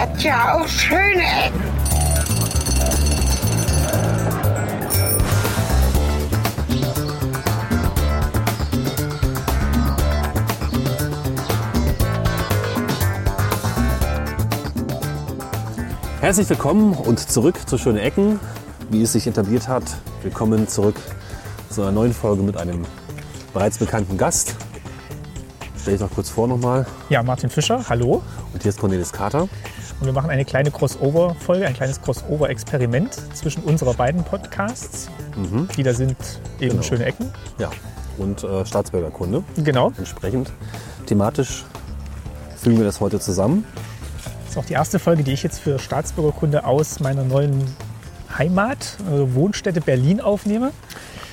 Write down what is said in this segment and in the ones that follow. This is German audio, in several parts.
hat ja auch schöne Ecken. Herzlich willkommen und zurück zu Schöne Ecken. Wie es sich etabliert hat, willkommen zurück zu einer neuen Folge mit einem bereits bekannten Gast. Stell dich doch kurz vor nochmal. Ja, Martin Fischer, hallo. Und hier ist Cornelis Kater. Und wir machen eine kleine Crossover-Folge, ein kleines Crossover-Experiment zwischen unserer beiden Podcasts. Die da sind eben Genau. schöne Ecken. Ja, und äh, Staatsbürgerkunde. Genau. Entsprechend thematisch fügen wir das heute zusammen. Das ist auch die erste Folge, die ich jetzt für Staatsbürgerkunde aus meiner neuen Heimat, also Wohnstätte Berlin aufnehme.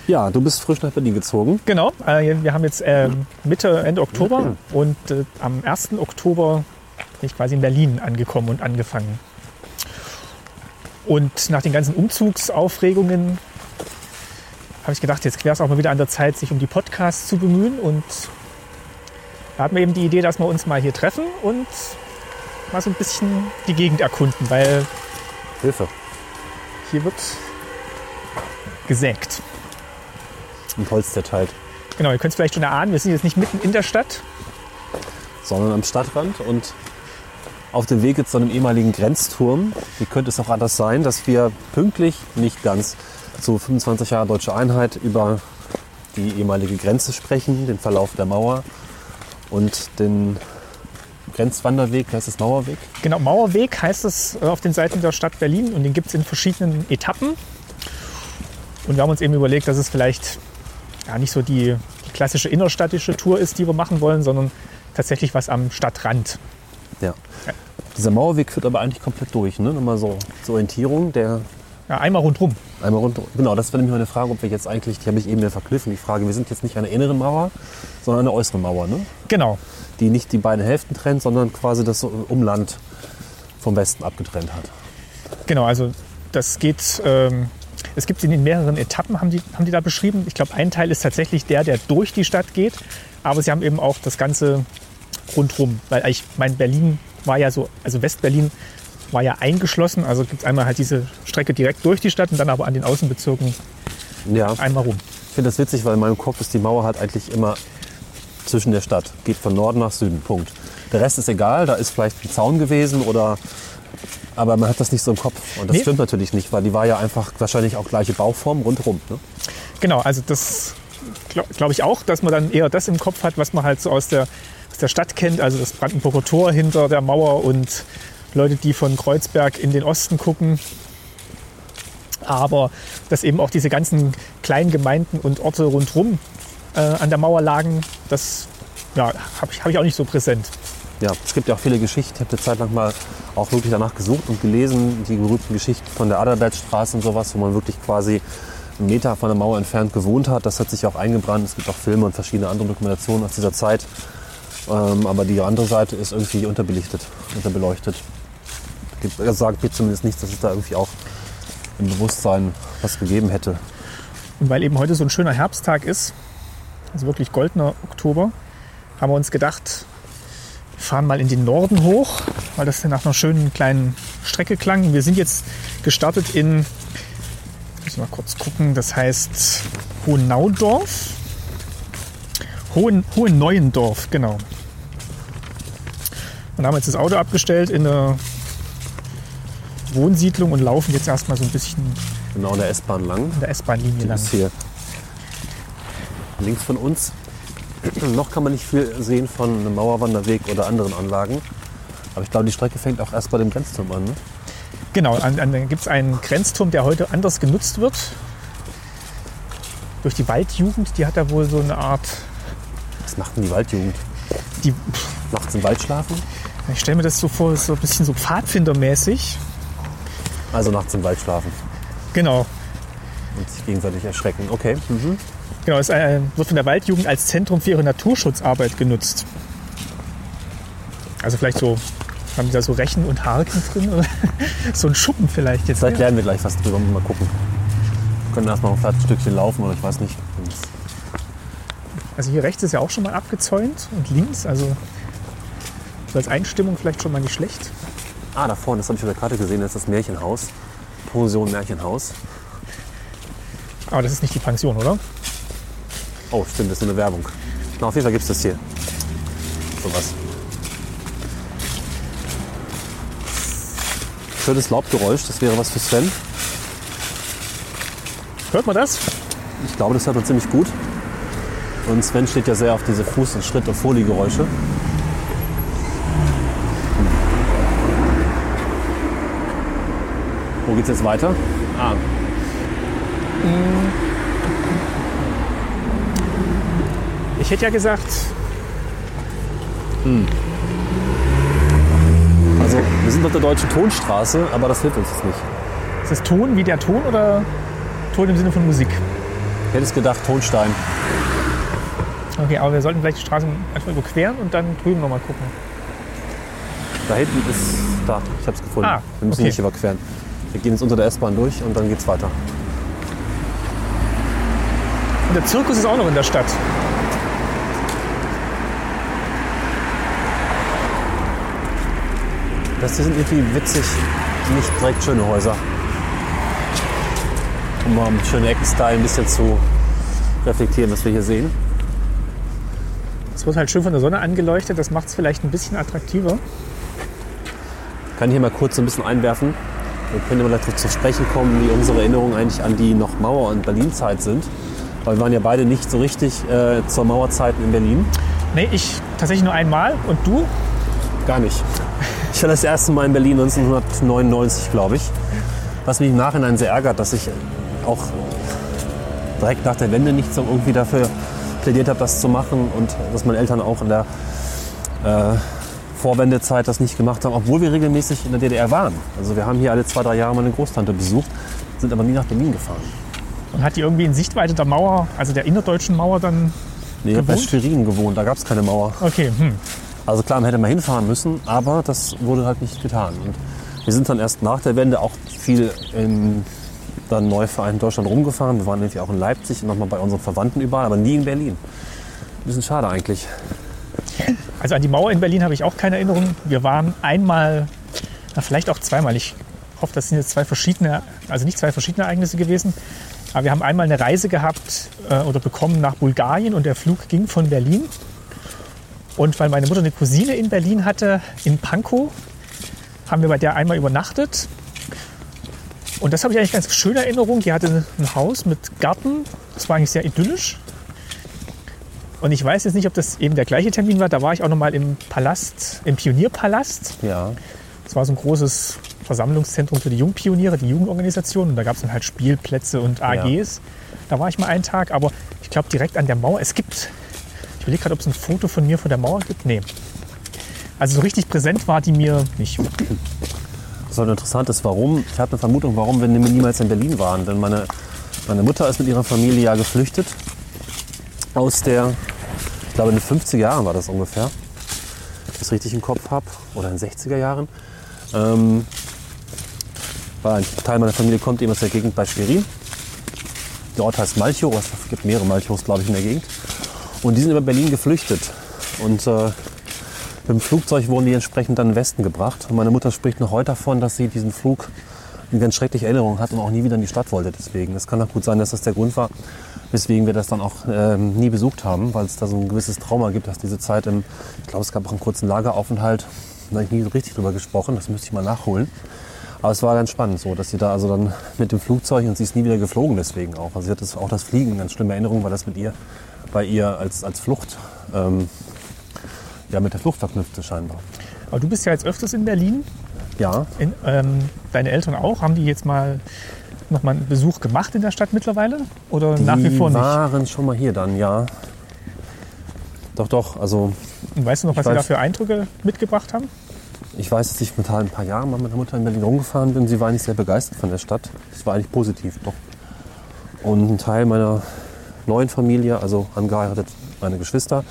Ja, du bist frisch nach Berlin gezogen. Genau, äh, wir haben jetzt ähm, Mitte, Ende Oktober und äh, am 1. Oktober bin ich quasi in Berlin angekommen und angefangen. Und nach den ganzen Umzugsaufregungen habe ich gedacht, jetzt wäre es auch mal wieder an der Zeit, sich um die Podcasts zu bemühen. Und da hatten wir eben die Idee, dass wir uns mal hier treffen und mal so ein bisschen die Gegend erkunden, weil Hilfe. hier wird gesägt. Und Holz zerteilt. Genau, ihr könnt es vielleicht schon erahnen, wir sind jetzt nicht mitten in der Stadt, sondern am Stadtrand und auf dem Weg jetzt zu einem ehemaligen Grenzturm. Wie könnte es auch anders sein, dass wir pünktlich, nicht ganz, zu 25 Jahre Deutsche Einheit über die ehemalige Grenze sprechen, den Verlauf der Mauer und den Grenzwanderweg, heißt es Mauerweg? Genau, Mauerweg heißt es äh, auf den Seiten der Stadt Berlin und den gibt es in verschiedenen Etappen. Und wir haben uns eben überlegt, dass es vielleicht ja, nicht so die, die klassische innerstädtische Tour ist, die wir machen wollen, sondern tatsächlich was am Stadtrand. Ja. Dieser Mauerweg führt aber eigentlich komplett durch, ne? Nochmal so zur Orientierung, der Ja, einmal rundherum. Einmal rund. Genau, das wäre nämlich meine Frage, ob wir jetzt eigentlich, die habe ich eben wieder verkniffen, die Frage, wir sind jetzt nicht an der inneren Mauer, sondern an der äußeren Mauer, ne? Genau, die nicht die beiden Hälften trennt, sondern quasi das Umland vom Westen abgetrennt hat. genau. Also das geht, ähm, es gibt in den mehreren Etappen, haben die, haben die da beschrieben. Ich glaube, ein Teil ist tatsächlich der, der durch die Stadt geht. Aber sie haben eben auch das Ganze rundherum. Weil ich mein Berlin war ja so, also Westberlin war ja eingeschlossen. Also gibt es einmal halt diese Strecke direkt durch die Stadt und dann aber an den Außenbezirken Ja, einmal rum. ich finde das witzig, weil in meinem Kopf ist die Mauer halt eigentlich immer zwischen der Stadt. Geht von Norden nach Süden, Punkt. Der Rest ist egal, da ist vielleicht ein Zaun gewesen oder. Aber man hat das nicht so im Kopf. Und das Nee. stimmt natürlich nicht, weil die war ja einfach wahrscheinlich auch gleiche Bauform rundherum. Ne? Genau, also das glaube glaub ich auch, dass man dann eher das im Kopf hat, was man halt so aus der, aus der Stadt kennt. Also das Brandenburger Tor hinter der Mauer und Leute, die von Kreuzberg in den Osten gucken. Aber dass eben auch diese ganzen kleinen Gemeinden und Orte rundherum äh, an der Mauer lagen, das ja, habe ich, hab ich auch nicht so präsent. Ja, es gibt ja auch viele Geschichten. Ich habe eine Zeit lang mal auch wirklich danach gesucht und gelesen, die berühmten Geschichten von der Adalbertstraße und sowas, wo man wirklich quasi einen Meter von der Mauer entfernt gewohnt hat. Das hat sich auch eingebrannt. Es gibt auch Filme und verschiedene andere Dokumentationen aus dieser Zeit. Ähm, aber die andere Seite ist irgendwie unterbelichtet, unterbeleuchtet. Er sagt mir zumindest nichts, dass es da irgendwie auch im Bewusstsein was gegeben hätte. Und weil eben heute so ein schöner Herbsttag ist, also wirklich goldener Oktober, haben wir uns gedacht, wir fahren mal in den Norden hoch, weil das nach einer schönen kleinen Strecke klang. Wir sind jetzt gestartet in, muss ich mal kurz gucken, das heißt Hohennaudorf. Hohen, Hohenneuendorf, genau. Und haben jetzt das Auto abgestellt in der Wohnsiedlung und laufen jetzt erstmal so ein bisschen Genau in der S-Bahn lang. in der S-Bahn-Linie lang. ist hier links von uns. Noch kann man nicht viel sehen von einem Mauerwanderweg oder anderen Anlagen. Aber ich glaube, die Strecke fängt auch erst bei dem Grenzturm an. Ne? Genau, an, an, dann gibt es einen Grenzturm, der heute anders genutzt wird. Durch die Waldjugend, die hat da wohl so eine Art. Was macht denn die Waldjugend? Die, Nachts im Wald schlafen? Ich stelle mir das so vor, so ein bisschen so Pfadfindermäßig. Also nachts im Wald schlafen Genau. und sich gegenseitig erschrecken. Okay. Mhm. Genau, es äh, wird von der Waldjugend als Zentrum für ihre Naturschutzarbeit genutzt. Also vielleicht so, haben die da so Rechen und Harken drin? Oder so ein Schuppen vielleicht jetzt. Vielleicht lernen wir gleich was drüber. Mal gucken. Wir können erst mal ein ein Stückchen laufen oder ich weiß nicht. Also hier rechts ist ja auch schon mal abgezäunt und links, also so als Einstimmung vielleicht schon mal nicht schlecht. Ah, da vorne, das habe ich auf der Karte gesehen, das ist das Märchenhaus. Pension Märchenhaus. Aber das ist nicht die Pension, oder? Oh, stimmt, das ist eine Werbung. Na, auf jeden Fall gibt es das hier. Sowas. Schönes Laubgeräusch, das wäre was für Sven. Hört man das? Ich glaube, das hört man ziemlich gut. Und Sven steht ja sehr auf diese Fuß- und Schritt- und Foliegeräusche. Wo geht's jetzt weiter? Ah, Ich hätte ja gesagt, also wir sind auf der Deutschen Tonstraße, aber das hilft uns jetzt nicht. ist das Ton wie der Ton oder Ton im Sinne von Musik? Ich hätte es gedacht, Tonstein. Okay, aber wir sollten vielleicht die Straßen einfach überqueren und dann drüben nochmal gucken. Da hinten ist, da, ich habe es gefunden. Ah, wir müssen okay. nicht überqueren. Wir gehen jetzt unter der S-Bahn durch und dann geht's weiter. Und der Zirkus ist auch noch in der Stadt. Das hier sind irgendwie witzig, nicht direkt schöne Häuser. Um mal mit schönen Eckenstyle ein bisschen zu reflektieren, was wir hier sehen. Es wird halt schön von der Sonne angeleuchtet, das macht es vielleicht ein bisschen attraktiver. kann ich hier mal kurz so ein bisschen einwerfen. Wir können immer dazu zu sprechen kommen, wie unsere Erinnerungen eigentlich an die noch Mauer- und Berlin-Zeit sind. Weil wir waren ja beide nicht so richtig äh, zur Mauerzeit in Berlin. Nee, ich tatsächlich nur einmal und du? Gar nicht. Ich war das erste Mal in Berlin 1999, glaube ich. Was mich im Nachhinein sehr ärgert, dass ich auch direkt nach der Wende nicht so irgendwie dafür plädiert habe, das zu machen und dass meine Eltern auch in der äh, Vorwendezeit das nicht gemacht haben, obwohl wir regelmäßig in der DDR waren. Also wir haben hier alle zwei, drei Jahre meine Großtante besucht, sind aber nie nach Berlin gefahren. Und hat die irgendwie in Sichtweite der Mauer, also der innerdeutschen Mauer dann. Nee, ich habe bei? Schwerin gewohnt, da gab es keine Mauer. Okay, hm. Also klar, man hätte mal hinfahren müssen, aber das wurde halt nicht getan. Und wir sind dann erst nach der Wende auch viel im dann Neuverein Deutschland rumgefahren. Wir waren irgendwie auch in Leipzig und nochmal bei unseren Verwandten überall, aber nie in Berlin. Ein bisschen schade eigentlich. Also an die Mauer in Berlin habe ich auch keine Erinnerung. Wir waren einmal, na, vielleicht auch zweimal. Ich hoffe, das sind jetzt zwei verschiedene, also nicht zwei verschiedene Ereignisse gewesen. Aber wir haben einmal eine Reise gehabt äh, oder bekommen nach Bulgarien und der Flug ging von Berlin. Und weil meine Mutter eine Cousine in Berlin hatte, in Pankow, haben wir bei der einmal übernachtet. Und das habe ich eigentlich ganz schöne Erinnerung. Die hatte ein Haus mit Garten. Das war eigentlich sehr idyllisch. Und ich weiß jetzt nicht, ob das eben der gleiche Termin war. Da war ich auch noch mal im Palast, im Pionierpalast. Ja. Das war so ein großes Versammlungszentrum für die Jungpioniere, die Jugendorganisation. Und da gab es dann halt Spielplätze und AGs. Da war ich mal einen Tag. Aber ich glaube, direkt an der Mauer. Es gibt, ich überlege gerade, ob es ein Foto von mir von der Mauer gibt. Nee. Also so richtig präsent war die mir nicht. Was halt interessant ist, warum, ich habe eine Vermutung, warum wir niemals in Berlin waren. Denn meine, meine Mutter ist mit ihrer Familie ja geflüchtet aus der, ich glaube in den 50er Jahren war das ungefähr, wenn ich das richtig im Kopf habe, oder in den 60er Jahren. Ähm, ein Teil meiner Familie kommt eben aus der Gegend bei Schwerin. Der Ort heißt Malchow, es gibt mehrere Malchows, glaube ich, in der Gegend. Und die sind über Berlin geflüchtet. Und äh, mit dem Flugzeug wurden die entsprechend dann in den Westen gebracht. Und meine Mutter spricht noch heute davon, dass sie diesen Flug eine ganz schreckliche Erinnerung hat und auch nie wieder in die Stadt wollte. Deswegen, es kann auch gut sein, dass das der Grund war, weswegen wir das dann auch ähm, nie besucht haben, weil es da so ein gewisses Trauma gibt, dass diese Zeit im, ich glaube, es gab auch einen kurzen Lageraufenthalt, da habe ich nie richtig drüber gesprochen, das müsste ich mal nachholen. Aber es war ganz spannend so, dass sie da also dann mit dem Flugzeug und sie ist nie wieder geflogen deswegen auch. Also sie hat das, auch das Fliegen ganz schlimme Erinnerung, weil das mit ihr, bei ihr als, als Flucht, ähm, ja mit der Flucht verknüpfte scheinbar. Aber du bist ja jetzt öfters in Berlin. Ja, In, ähm, deine Eltern auch. Haben die jetzt mal noch mal einen Besuch gemacht in der Stadt mittlerweile? Oder die nach wie vor nicht? waren schon mal hier dann, ja. Doch, doch, also Und weißt du noch, was Ich sie da weiß- für Eindrücke mitgebracht haben? Ich weiß, dass ich mit ein paar Jahren mal mit meiner Mutter in Berlin rumgefahren bin. Sie war nicht sehr begeistert von der Stadt. Das war eigentlich positiv, doch. Und ein Teil meiner neuen Familie, also angeheiratet meine Geschwister,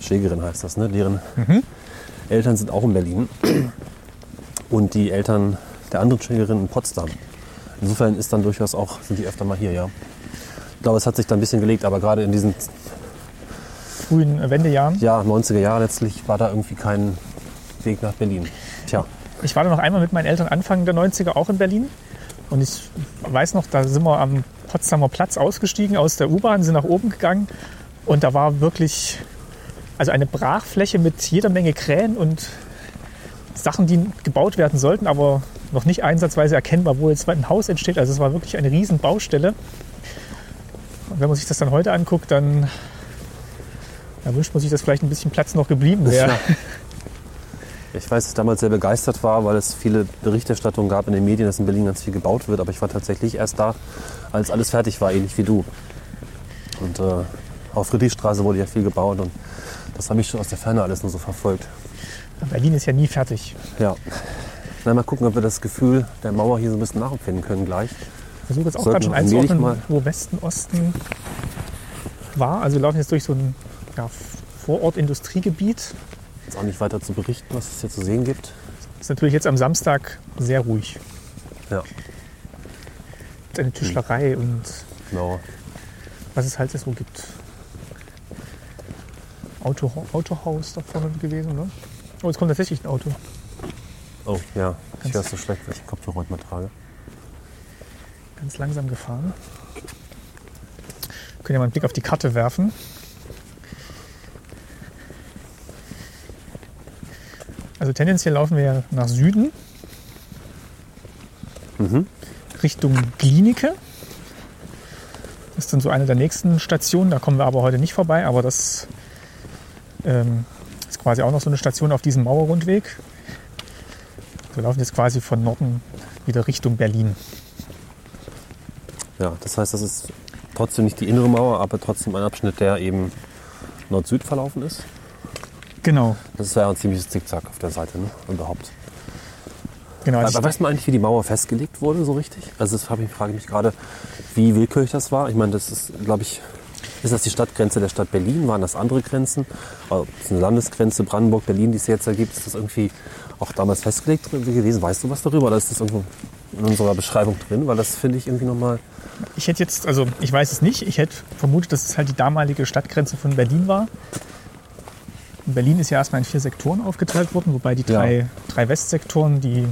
Schwägerin heißt das, ne? deren Eltern sind auch in Berlin. Und die Eltern der anderen Schwägerin in Potsdam. Insofern ist dann durchaus auch, sind die öfter mal hier, ja. Ich glaube, es hat sich da ein bisschen gelegt, aber gerade in diesen Frühen Wendejahren. ja, 90er Jahren letztlich war da irgendwie kein Weg nach Berlin. Tja, ich war da noch einmal mit meinen Eltern Anfang der 90er auch in Berlin. Und ich weiß noch, da sind wir am Potsdamer Platz ausgestiegen aus der U-Bahn, sind nach oben gegangen. Und da war wirklich also eine Brachfläche mit jeder Menge Krähen und Sachen, die gebaut werden sollten, aber noch nicht einsatzweise erkennbar, wo jetzt ein Haus entsteht. Also es war wirklich eine riesen Baustelle. Und wenn man sich das dann heute anguckt, dann da wünscht man sich, dass vielleicht ein bisschen Platz noch geblieben wäre. Ja. Ich weiß, dass ich damals sehr begeistert war, weil es viele Berichterstattungen gab in den Medien, dass in Berlin ganz viel gebaut wird. Aber ich war tatsächlich erst da, als alles fertig war, ähnlich wie du. Und äh, auf Friedrichstraße wurde ja viel gebaut und das habe ich schon aus der Ferne alles nur so verfolgt. Berlin ist ja nie fertig. Ja. Na, mal gucken, ob wir das Gefühl der Mauer hier so ein bisschen nachempfinden können gleich. Ich versuche jetzt auch gerade schon einzuordnen, mal- wo Westen, Osten war. Also wir laufen jetzt durch so ein ja, Vorort-Industriegebiet. Jetzt auch nicht weiter zu berichten, was es hier zu sehen gibt. Ist natürlich jetzt am Samstag sehr ruhig. Ja, Ist eine Tischlerei und genau. was es halt so gibt. Auto, Autohaus da vorne gewesen, ne? Oh, jetzt kommt tatsächlich ein Auto. Oh, ja. Ich höre es so schlecht, weil ich Kopfhörer heute mal trage. Ganz langsam gefahren. Können ja mal einen Blick auf die Karte werfen. Also tendenziell laufen wir nach Süden. Richtung Klinike. Das ist dann so eine der nächsten Stationen. Da kommen wir aber heute nicht vorbei. Aber das ähm, ist quasi auch noch so eine Station auf diesem Mauerrundweg. Wir laufen jetzt quasi von Norden wieder Richtung Berlin. Ja, das heißt, das ist trotzdem nicht die innere Mauer, aber trotzdem ein Abschnitt, der eben Nord-Süd verlaufen ist. Genau. Das ist ja ein ziemliches Zickzack auf der Seite, ne? Überhaupt. genau. Also Aber ich- weiß man eigentlich, wie die Mauer festgelegt wurde, so richtig? Also das frage ich, frage ich mich gerade, wie willkürlich das war. Ich meine, das ist, glaube ich, ist das die Stadtgrenze der Stadt Berlin? Waren das andere Grenzen? Oder ist es eine Landesgrenze Brandenburg, Berlin, die es jetzt ergibt? Ist das irgendwie auch damals festgelegt gewesen? Weißt du was darüber? Oder ist das irgendwo in unserer Beschreibung drin? Weil das finde ich irgendwie nochmal... Ich hätte jetzt, also ich weiß es nicht, ich hätte vermutet, dass es halt die damalige Stadtgrenze von Berlin war. Berlin ist ja erstmal in vier Sektoren aufgeteilt worden, wobei die Ja. drei, drei Westsektoren, die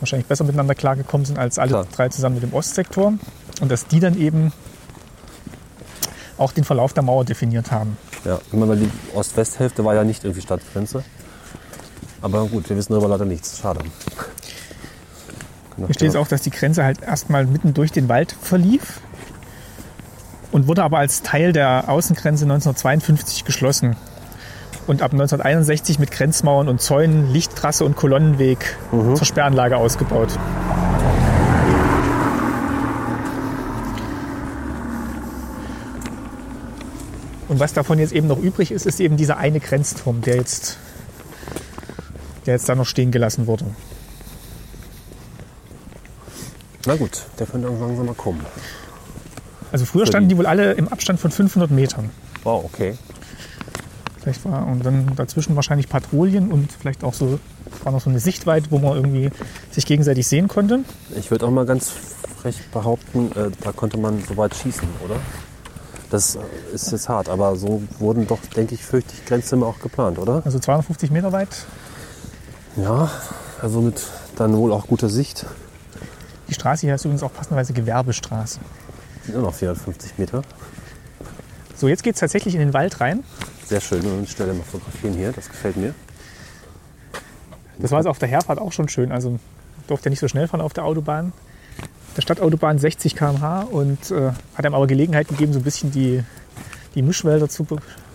wahrscheinlich besser miteinander klargekommen sind als alle Klar. drei zusammen mit dem Ostsektor. Und dass die dann eben auch den Verlauf der Mauer definiert haben. Ja, ich meine, die Ost-West-Hälfte war ja nicht irgendwie Stadtgrenze. Aber gut, wir wissen darüber leider nichts. Schade. Hier steht es auch, dass die Grenze halt erstmal mitten durch den Wald verlief und wurde aber als Teil der Außengrenze 1952 geschlossen. Und ab 1961 mit Grenzmauern und Zäunen, Lichttrasse und Kolonnenweg zur Sperranlage ausgebaut. Und was davon jetzt eben noch übrig ist, ist eben dieser eine Grenzturm, der jetzt, der jetzt da noch stehen gelassen wurde. Na gut, der könnte auch langsam mal kommen. Also früher standen die- wohl alle im Abstand von 500 Metern. Wow, okay. Vielleicht war und dann dazwischen wahrscheinlich Patrouillen und vielleicht auch so war noch so eine Sichtweite, wo man irgendwie sich gegenseitig sehen konnte. Ich würde auch mal ganz frech behaupten, äh, da konnte man so weit schießen, oder? Das äh, ist jetzt hart, aber so wurden doch, denke ich, fürchte ich, Grenzzimmer auch geplant, oder? Also 250 Meter weit. Ja, also mit dann wohl auch guter Sicht. Die Straße hier heißt übrigens auch passenderweise Gewerbestraße. Sind nur noch 450 Meter. So, jetzt geht es tatsächlich in den Wald rein. Sehr schön. Und Stelle mal fotografieren hier, das gefällt mir. Das war also auf der Herfahrt auch schon schön. Also durfte ja nicht so schnell fahren auf der Autobahn. Der Stadtautobahn 60 km/h und äh, hat einem aber Gelegenheit gegeben, so ein bisschen die, die Mischwälder zu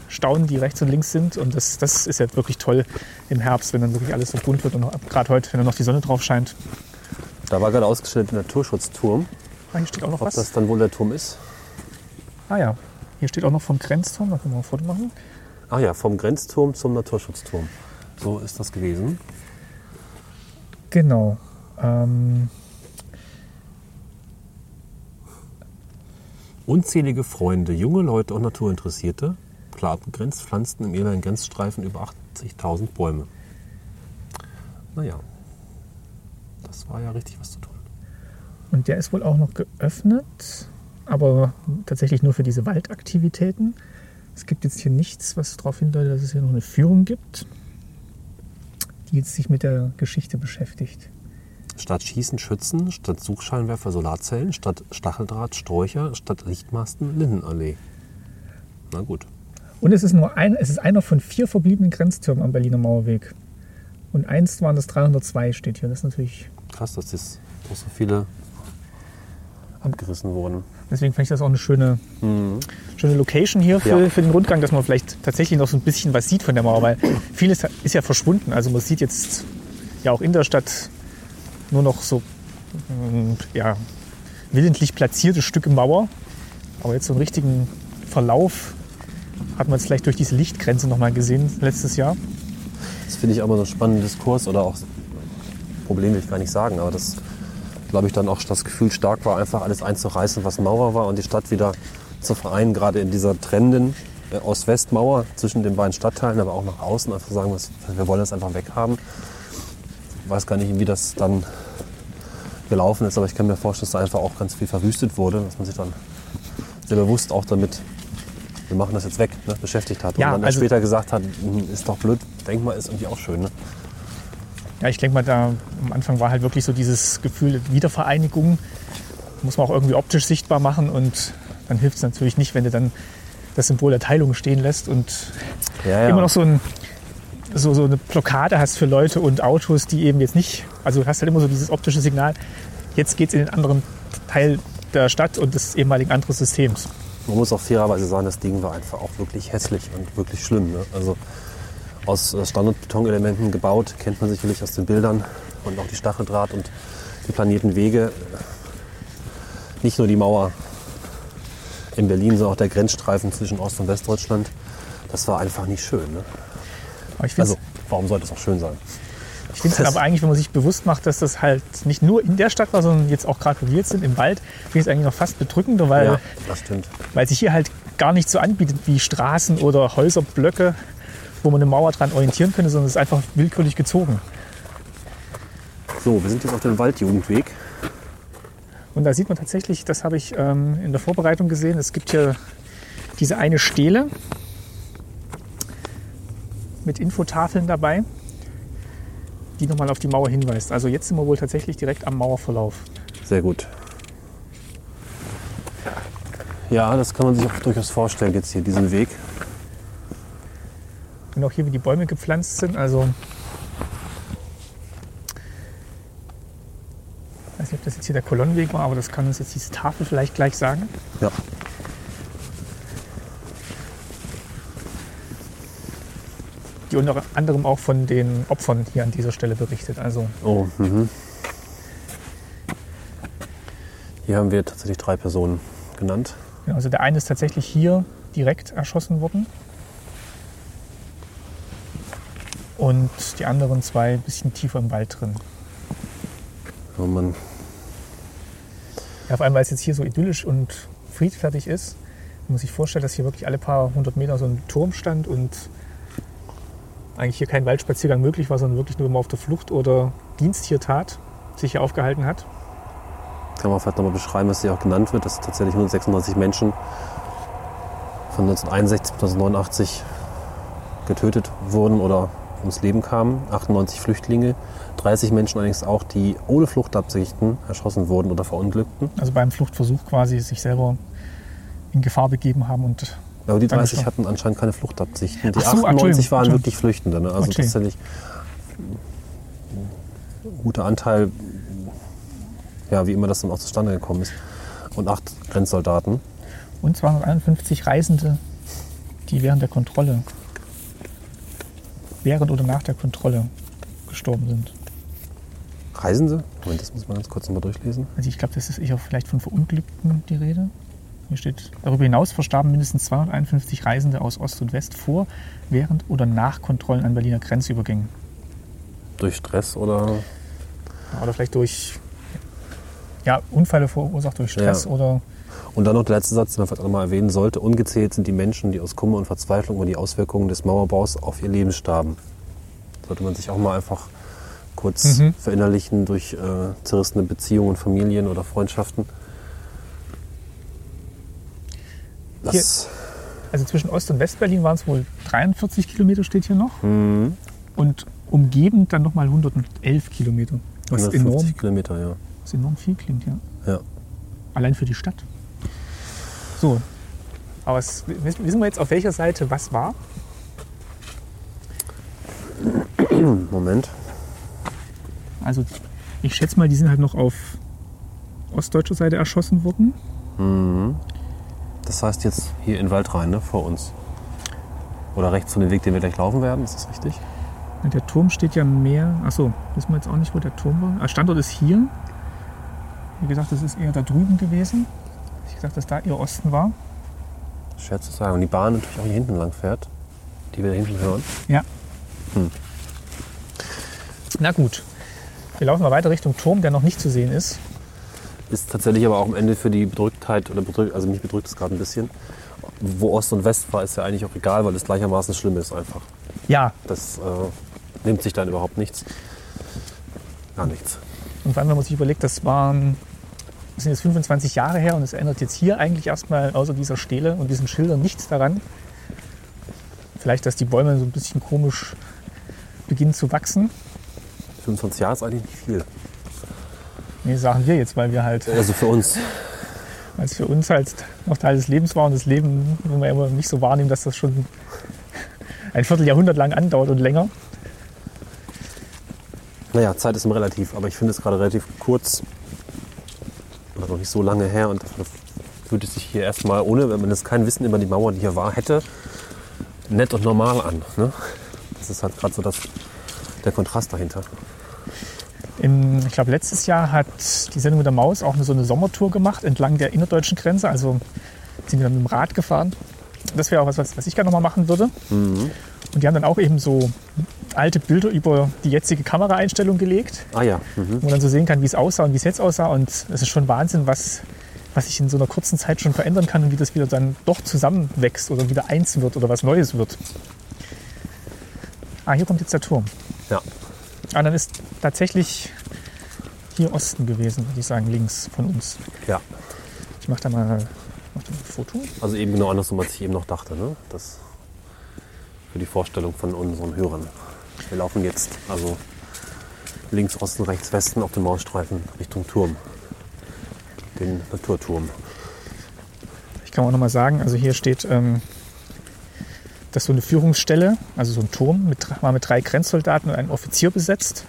bestaunen, die rechts und links sind. Und das, das ist jetzt wirklich toll im Herbst, wenn dann wirklich alles so bunt wird und gerade heute, wenn dann noch die Sonne drauf scheint. Da war gerade ausgestellt ein Naturschutzturm. Ah, hier steht auch noch Ob was. das dann wohl der Turm ist? Ah ja, hier steht auch noch vom Grenzturm. Da können wir ein Foto machen. Ah ja, vom Grenzturm zum Naturschutzturm. So ist das gewesen. Genau. Ähm, Unzählige Freunde, junge Leute und Naturinteressierte klarten Grenzpflanzen im ehemaligen Grenzstreifen über 80.000 Bäume. Naja, das war ja richtig was zu tun. und der ist wohl auch noch geöffnet, aber tatsächlich nur für diese Waldaktivitäten. Es gibt jetzt hier nichts, was darauf hindeutet, dass es hier noch eine Führung gibt. die jetzt sich mit der Geschichte beschäftigt. Statt Schießen Schützen, statt Suchscheinwerfer Solarzellen, statt Stacheldraht Sträucher, statt Lichtmasten Lindenallee. Na gut. Und es ist nur ein, es ist einer von vier verbliebenen Grenztürmen am Berliner Mauerweg. Und einst waren das 302, steht hier. Das ist natürlich, Krass, dass das doch so viele abgerissen wurden. deswegen fand ich das auch eine schöne, schöne Location hier für, Ja. für den Rundgang, dass man vielleicht tatsächlich noch so ein bisschen was sieht von der Mauer, weil vieles ist ja verschwunden. Also man sieht jetzt ja auch in der Stadt nur noch so ähm, ja, willentlich platzierte Stücke Mauer. Aber jetzt so einen richtigen Verlauf hat man jetzt vielleicht durch diese Lichtgrenze nochmal gesehen letztes Jahr. Das finde ich aber so einen spannenden Diskurs oder auch Problem will ich gar nicht sagen, aber das glaube ich dann auch das Gefühl stark war, einfach alles einzureißen, was Mauer war und die Stadt wieder zu vereinen, gerade in dieser trennenden äh, Ost-West-Mauer zwischen den beiden Stadtteilen, aber auch nach außen einfach sagen, wir wollen das einfach weghaben. Ich weiß gar nicht, wie das dann gelaufen ist, aber ich kann mir vorstellen, dass da einfach auch ganz viel verwüstet wurde, dass man sich dann sehr bewusst auch damit, wir machen das jetzt weg, ne, beschäftigt hat. Ja, und dann also- später gesagt hat, "Hm, ist doch blöd, Denkmal ist irgendwie auch schön. Ne? Ja, ich denke mal, da am Anfang war halt wirklich so dieses Gefühl der Wiedervereinigung. Muss man auch irgendwie optisch sichtbar machen und dann hilft es natürlich nicht, wenn du dann das Symbol der Teilung stehen lässt und Ja, ja. immer noch so, ein, so, so eine Blockade hast für Leute und Autos, die eben jetzt nicht, also du hast halt immer so dieses optische Signal, jetzt geht es in den anderen Teil der Stadt und des ehemaligen anderen Systems. Man muss auch fairerweise sagen, das Ding war einfach auch wirklich hässlich und wirklich schlimm. Ne? Also aus äh, Standardbetonelementen gebaut, kennt man sicherlich aus den Bildern und auch die Stacheldraht und die planierten Wege. Nicht nur die Mauer in Berlin, sondern auch der Grenzstreifen zwischen Ost- und Westdeutschland. Das war einfach nicht schön. Ne? Also warum sollte es auch schön sein? Ich finde es aber eigentlich, wenn man sich bewusst macht, dass das halt nicht nur in der Stadt war, sondern jetzt auch gerade, wo wir jetzt sind, im Wald, finde ich es eigentlich noch fast bedrückender, weil, Ja, weil sich hier halt gar nicht so anbietet wie Straßen oder Häuserblöcke, wo man eine Mauer dran orientieren könnte, sondern es ist einfach willkürlich gezogen. So, wir sind jetzt auf dem Waldjugendweg. Und da sieht man tatsächlich, das habe ich ähm, in der Vorbereitung gesehen, es gibt hier diese eine Stele mit Infotafeln dabei, die nochmal auf die Mauer hinweist. Also jetzt sind wir wohl tatsächlich direkt am Mauerverlauf. Sehr gut. Ja, das kann man sich auch durchaus vorstellen, jetzt hier diesen Weg. Und auch hier, wie die Bäume gepflanzt sind. Also, ich weiß nicht, ob das jetzt hier der Kolonnenweg war, aber das kann uns jetzt diese Tafel vielleicht gleich sagen. Ja. Die unter anderem auch von den Opfern hier an dieser Stelle berichtet. Also, Oh, mhm. Hier haben wir tatsächlich drei Personen genannt. ja, also der eine ist tatsächlich hier direkt erschossen worden. Und die anderen zwei ein bisschen tiefer im Wald drin. Oh Mann. Ja, vor allem, weil es jetzt hier so idyllisch und friedfertig ist, muss sich vorstellen, dass hier wirklich alle paar hundert Meter so ein Turm stand und eigentlich hier kein Waldspaziergang möglich war, sondern wirklich nur, wenn man auf der Flucht oder Dienst hier tat, sich hier aufgehalten hat. Kann man vielleicht nochmal beschreiben, was hier auch genannt wird, dass tatsächlich 196 Menschen von 1961 bis 1989 getötet wurden oder ums Leben kamen. 98 Flüchtlinge, 30 Menschen allerdings auch, die ohne Fluchtabsichten erschossen wurden oder verunglückten. Also beim Fluchtversuch quasi sich selber in Gefahr begeben haben und Aber die Dann 30 schon. hatten anscheinend keine Fluchtabsichten. Die Ach so, 98 Entschuldigung, waren wirklich Flüchtende. Ne? Also Okay. tatsächlich ein guter Anteil, ja, wie immer das dann auch zustande gekommen ist. Und acht Grenzsoldaten. und 251 Reisende, die während der Kontrolle, während oder nach der Kontrolle gestorben sind. Reisende? Moment, das muss man ganz kurz nochmal durchlesen. Also ich glaube, das ist eher vielleicht von Verunglückten die Rede. Hier steht, darüber hinaus verstarben mindestens 251 Reisende aus Ost und West vor, während oder nach Kontrollen an Berliner Grenzübergängen. Durch Stress oder. Oder vielleicht durch ja, Unfälle verursacht durch Stress Ja. oder Und dann noch der letzte Satz, den man vielleicht auch nochmal erwähnen sollte. Ungezählt sind die Menschen, die aus Kummer und Verzweiflung über die Auswirkungen des Mauerbaus auf ihr Leben starben. Sollte man sich auch mal einfach kurz Mhm. verinnerlichen durch äh, zerrissene Beziehungen, Familien oder Freundschaften. Das, also zwischen Ost- und Westberlin waren es wohl 43 Kilometer steht hier noch. Mhm. Und umgebend dann nochmal 111 Kilometer. Was 150 enorm, Kilometer, ja. was enorm viel klingt, ja. ja. Allein für die Stadt. So. Aber es, wissen wir jetzt, auf welcher Seite was war? Moment. Also ich schätze mal, die sind halt noch auf ostdeutscher Seite erschossen worden. Das heißt jetzt hier in den Wald rein, ne? Vor uns. Oder rechts von dem Weg, den wir gleich laufen werden, ist das richtig? Der Turm steht ja mehr. Achso, wissen wir jetzt auch nicht, wo der Turm war. Ah, Standort ist hier. Wie gesagt, das ist eher da drüben gewesen. Ich gesagt, dass da ihr Osten war. Schwer zu sagen. Und die Bahn natürlich auch hier hinten lang fährt, die wir da hinten hören. Ja. Na gut. Wir laufen mal weiter Richtung Turm, der noch nicht zu sehen ist. Ist tatsächlich aber auch am Ende für die Bedrücktheit, oder bedrückt, also mich bedrückt es gerade ein bisschen. Wo Ost und West war, ist ja eigentlich auch egal, weil es gleichermaßen schlimm ist einfach. Ja. Das äh, nimmt sich dann überhaupt nichts. Gar nichts. Und vor allem, wenn man sich überlegt, das waren das sind jetzt 25 Jahre her und es ändert jetzt hier eigentlich erstmal außer dieser Stele und diesen Schildern nichts daran. Vielleicht, dass die Bäume so ein bisschen komisch beginnen zu wachsen. 25 Jahre ist eigentlich nicht viel. Nee, sagen wir jetzt, weil wir halt, Also für uns. weil es für uns halt noch Teil des Lebens war und das Leben, wo wir immer nicht so wahrnehmen, dass das schon ein Vierteljahrhundert lang andauert und länger. Naja, Zeit ist immer relativ, aber ich finde es gerade relativ kurz oder noch nicht so lange her und dafür fühlt es sich hier erstmal, ohne wenn man jetzt kein Wissen über die Mauer, die hier war, hätte, nett und normal an. Ne? Das ist halt gerade so das, der Kontrast dahinter. Im, ich glaube, letztes Jahr hat die Sendung mit der Maus auch eine, so eine Sommertour gemacht entlang der innerdeutschen Grenze. Also sind wir dann mit dem Rad gefahren. Das wäre auch was, was, was ich gerne nochmal machen würde. Und die haben dann auch eben so alte Bilder über die jetzige Kameraeinstellung gelegt, Ah ja, mhm. wo man dann so sehen kann, wie es aussah und wie es jetzt aussah. Und es ist schon Wahnsinn, was, was sich in so einer kurzen Zeit schon verändern kann und wie das wieder dann doch zusammenwächst oder wieder eins wird oder was Neues wird. Ah, hier kommt jetzt der Turm. ja. Ah, dann ist tatsächlich hier Osten gewesen, würde ich sagen, links von uns. ja. Ich mache da mal mach da mal ein Foto. Also eben genau andersrum, als ich eben noch dachte. Ne? Das für die Vorstellung von unseren Hörern. Wir laufen jetzt also links, Osten, rechts, Westen auf dem Mausstreifen Richtung Turm. Den Naturturm. Ich kann auch noch mal sagen, also hier steht, ähm, das ist so eine Führungsstelle, also so ein Turm, mit, war mit drei Grenzsoldaten und einem Offizier besetzt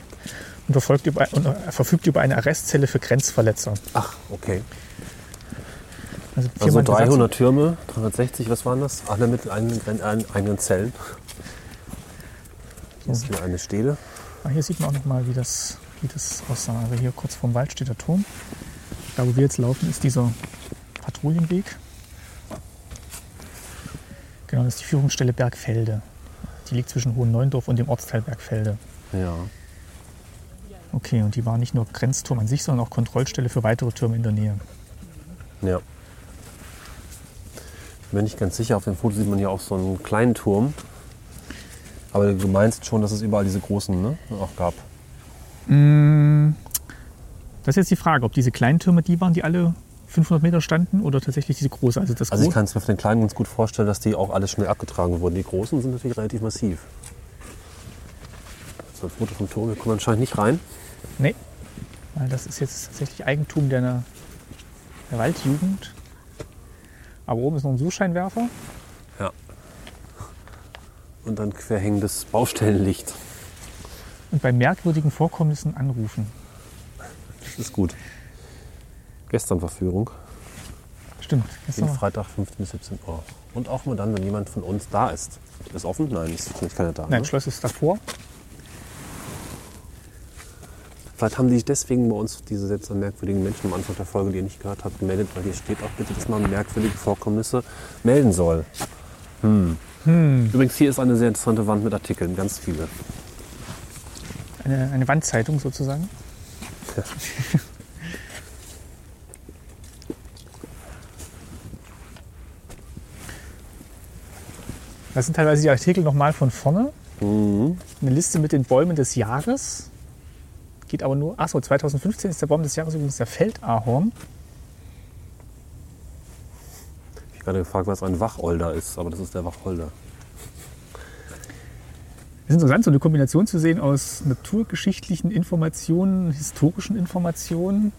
und, verfolgt über, und äh, verfügt über eine Arrestzelle für Grenzverletzer. Ach, okay. Also, Also Mann Besatzung. 300 Türme, 360, was waren das? Alle mit eigenen, Zellen. Hier ist wieder eine Stele. Ah, hier sieht man auch noch mal, wie das, wie das aussah. Also hier kurz vorm Wald steht der Turm. Da, wo wir jetzt laufen, ist dieser Patrouillenweg. Genau, das ist die Führungsstelle Bergfelde. Die liegt zwischen Hohen Neuendorf und dem Ortsteil Bergfelde. Ja. Okay, und die war nicht nur Grenzturm an sich, sondern auch Kontrollstelle für weitere Türme in der Nähe. Ja. Ich bin mir nicht ganz sicher, auf dem Foto sieht man hier auch so einen kleinen Turm. Aber du meinst schon, dass es überall diese großen ne, auch gab. Das ist jetzt die Frage, ob diese kleinen Türme die waren, die alle 500 Meter standen oder tatsächlich diese große. Also das Also ich kann es mir von den kleinen ganz gut vorstellen, dass die auch alle schnell abgetragen wurden. Die großen sind natürlich relativ massiv. So ein Foto vom Turm, wir kommen anscheinend nicht rein. Nee, weil das ist jetzt tatsächlich Eigentum der, der Waldjugend. Aber oben ist noch ein Suchscheinwerfer. Ja. Und dann querhängendes Baustellenlicht. Und bei merkwürdigen Vorkommnissen anrufen. Das ist gut. Gestern war Führung. Stimmt. Jeden noch. Freitag 15 bis 17 Uhr. Und auch mal dann, wenn jemand von uns da ist. Ist offen? Nein, ist nicht keiner da. Nein, ne? Schloss ist davor. Vielleicht haben die sich deswegen bei uns diese Sätze an merkwürdigen Menschen am Anfang der Folge, die ihr nicht gehört habt, gemeldet, weil hier steht auch bitte, dass man merkwürdige Vorkommnisse melden soll. Hm. Übrigens, hier ist eine sehr interessante Wand mit Artikeln, ganz viele. Eine, eine Wandzeitung sozusagen. Ja. Das sind teilweise die Artikel nochmal von vorne. Mhm. Eine Liste mit den Bäumen des Jahres. Geht aber nur. Achso, 2015 ist der Baum des Jahres übrigens der Feldahorn. Ich habe gerade gefragt, was ein Wacholder ist, aber das ist der Wacholder. ist interessant, so eine Kombination zu sehen aus naturgeschichtlichen Informationen, historischen Informationen,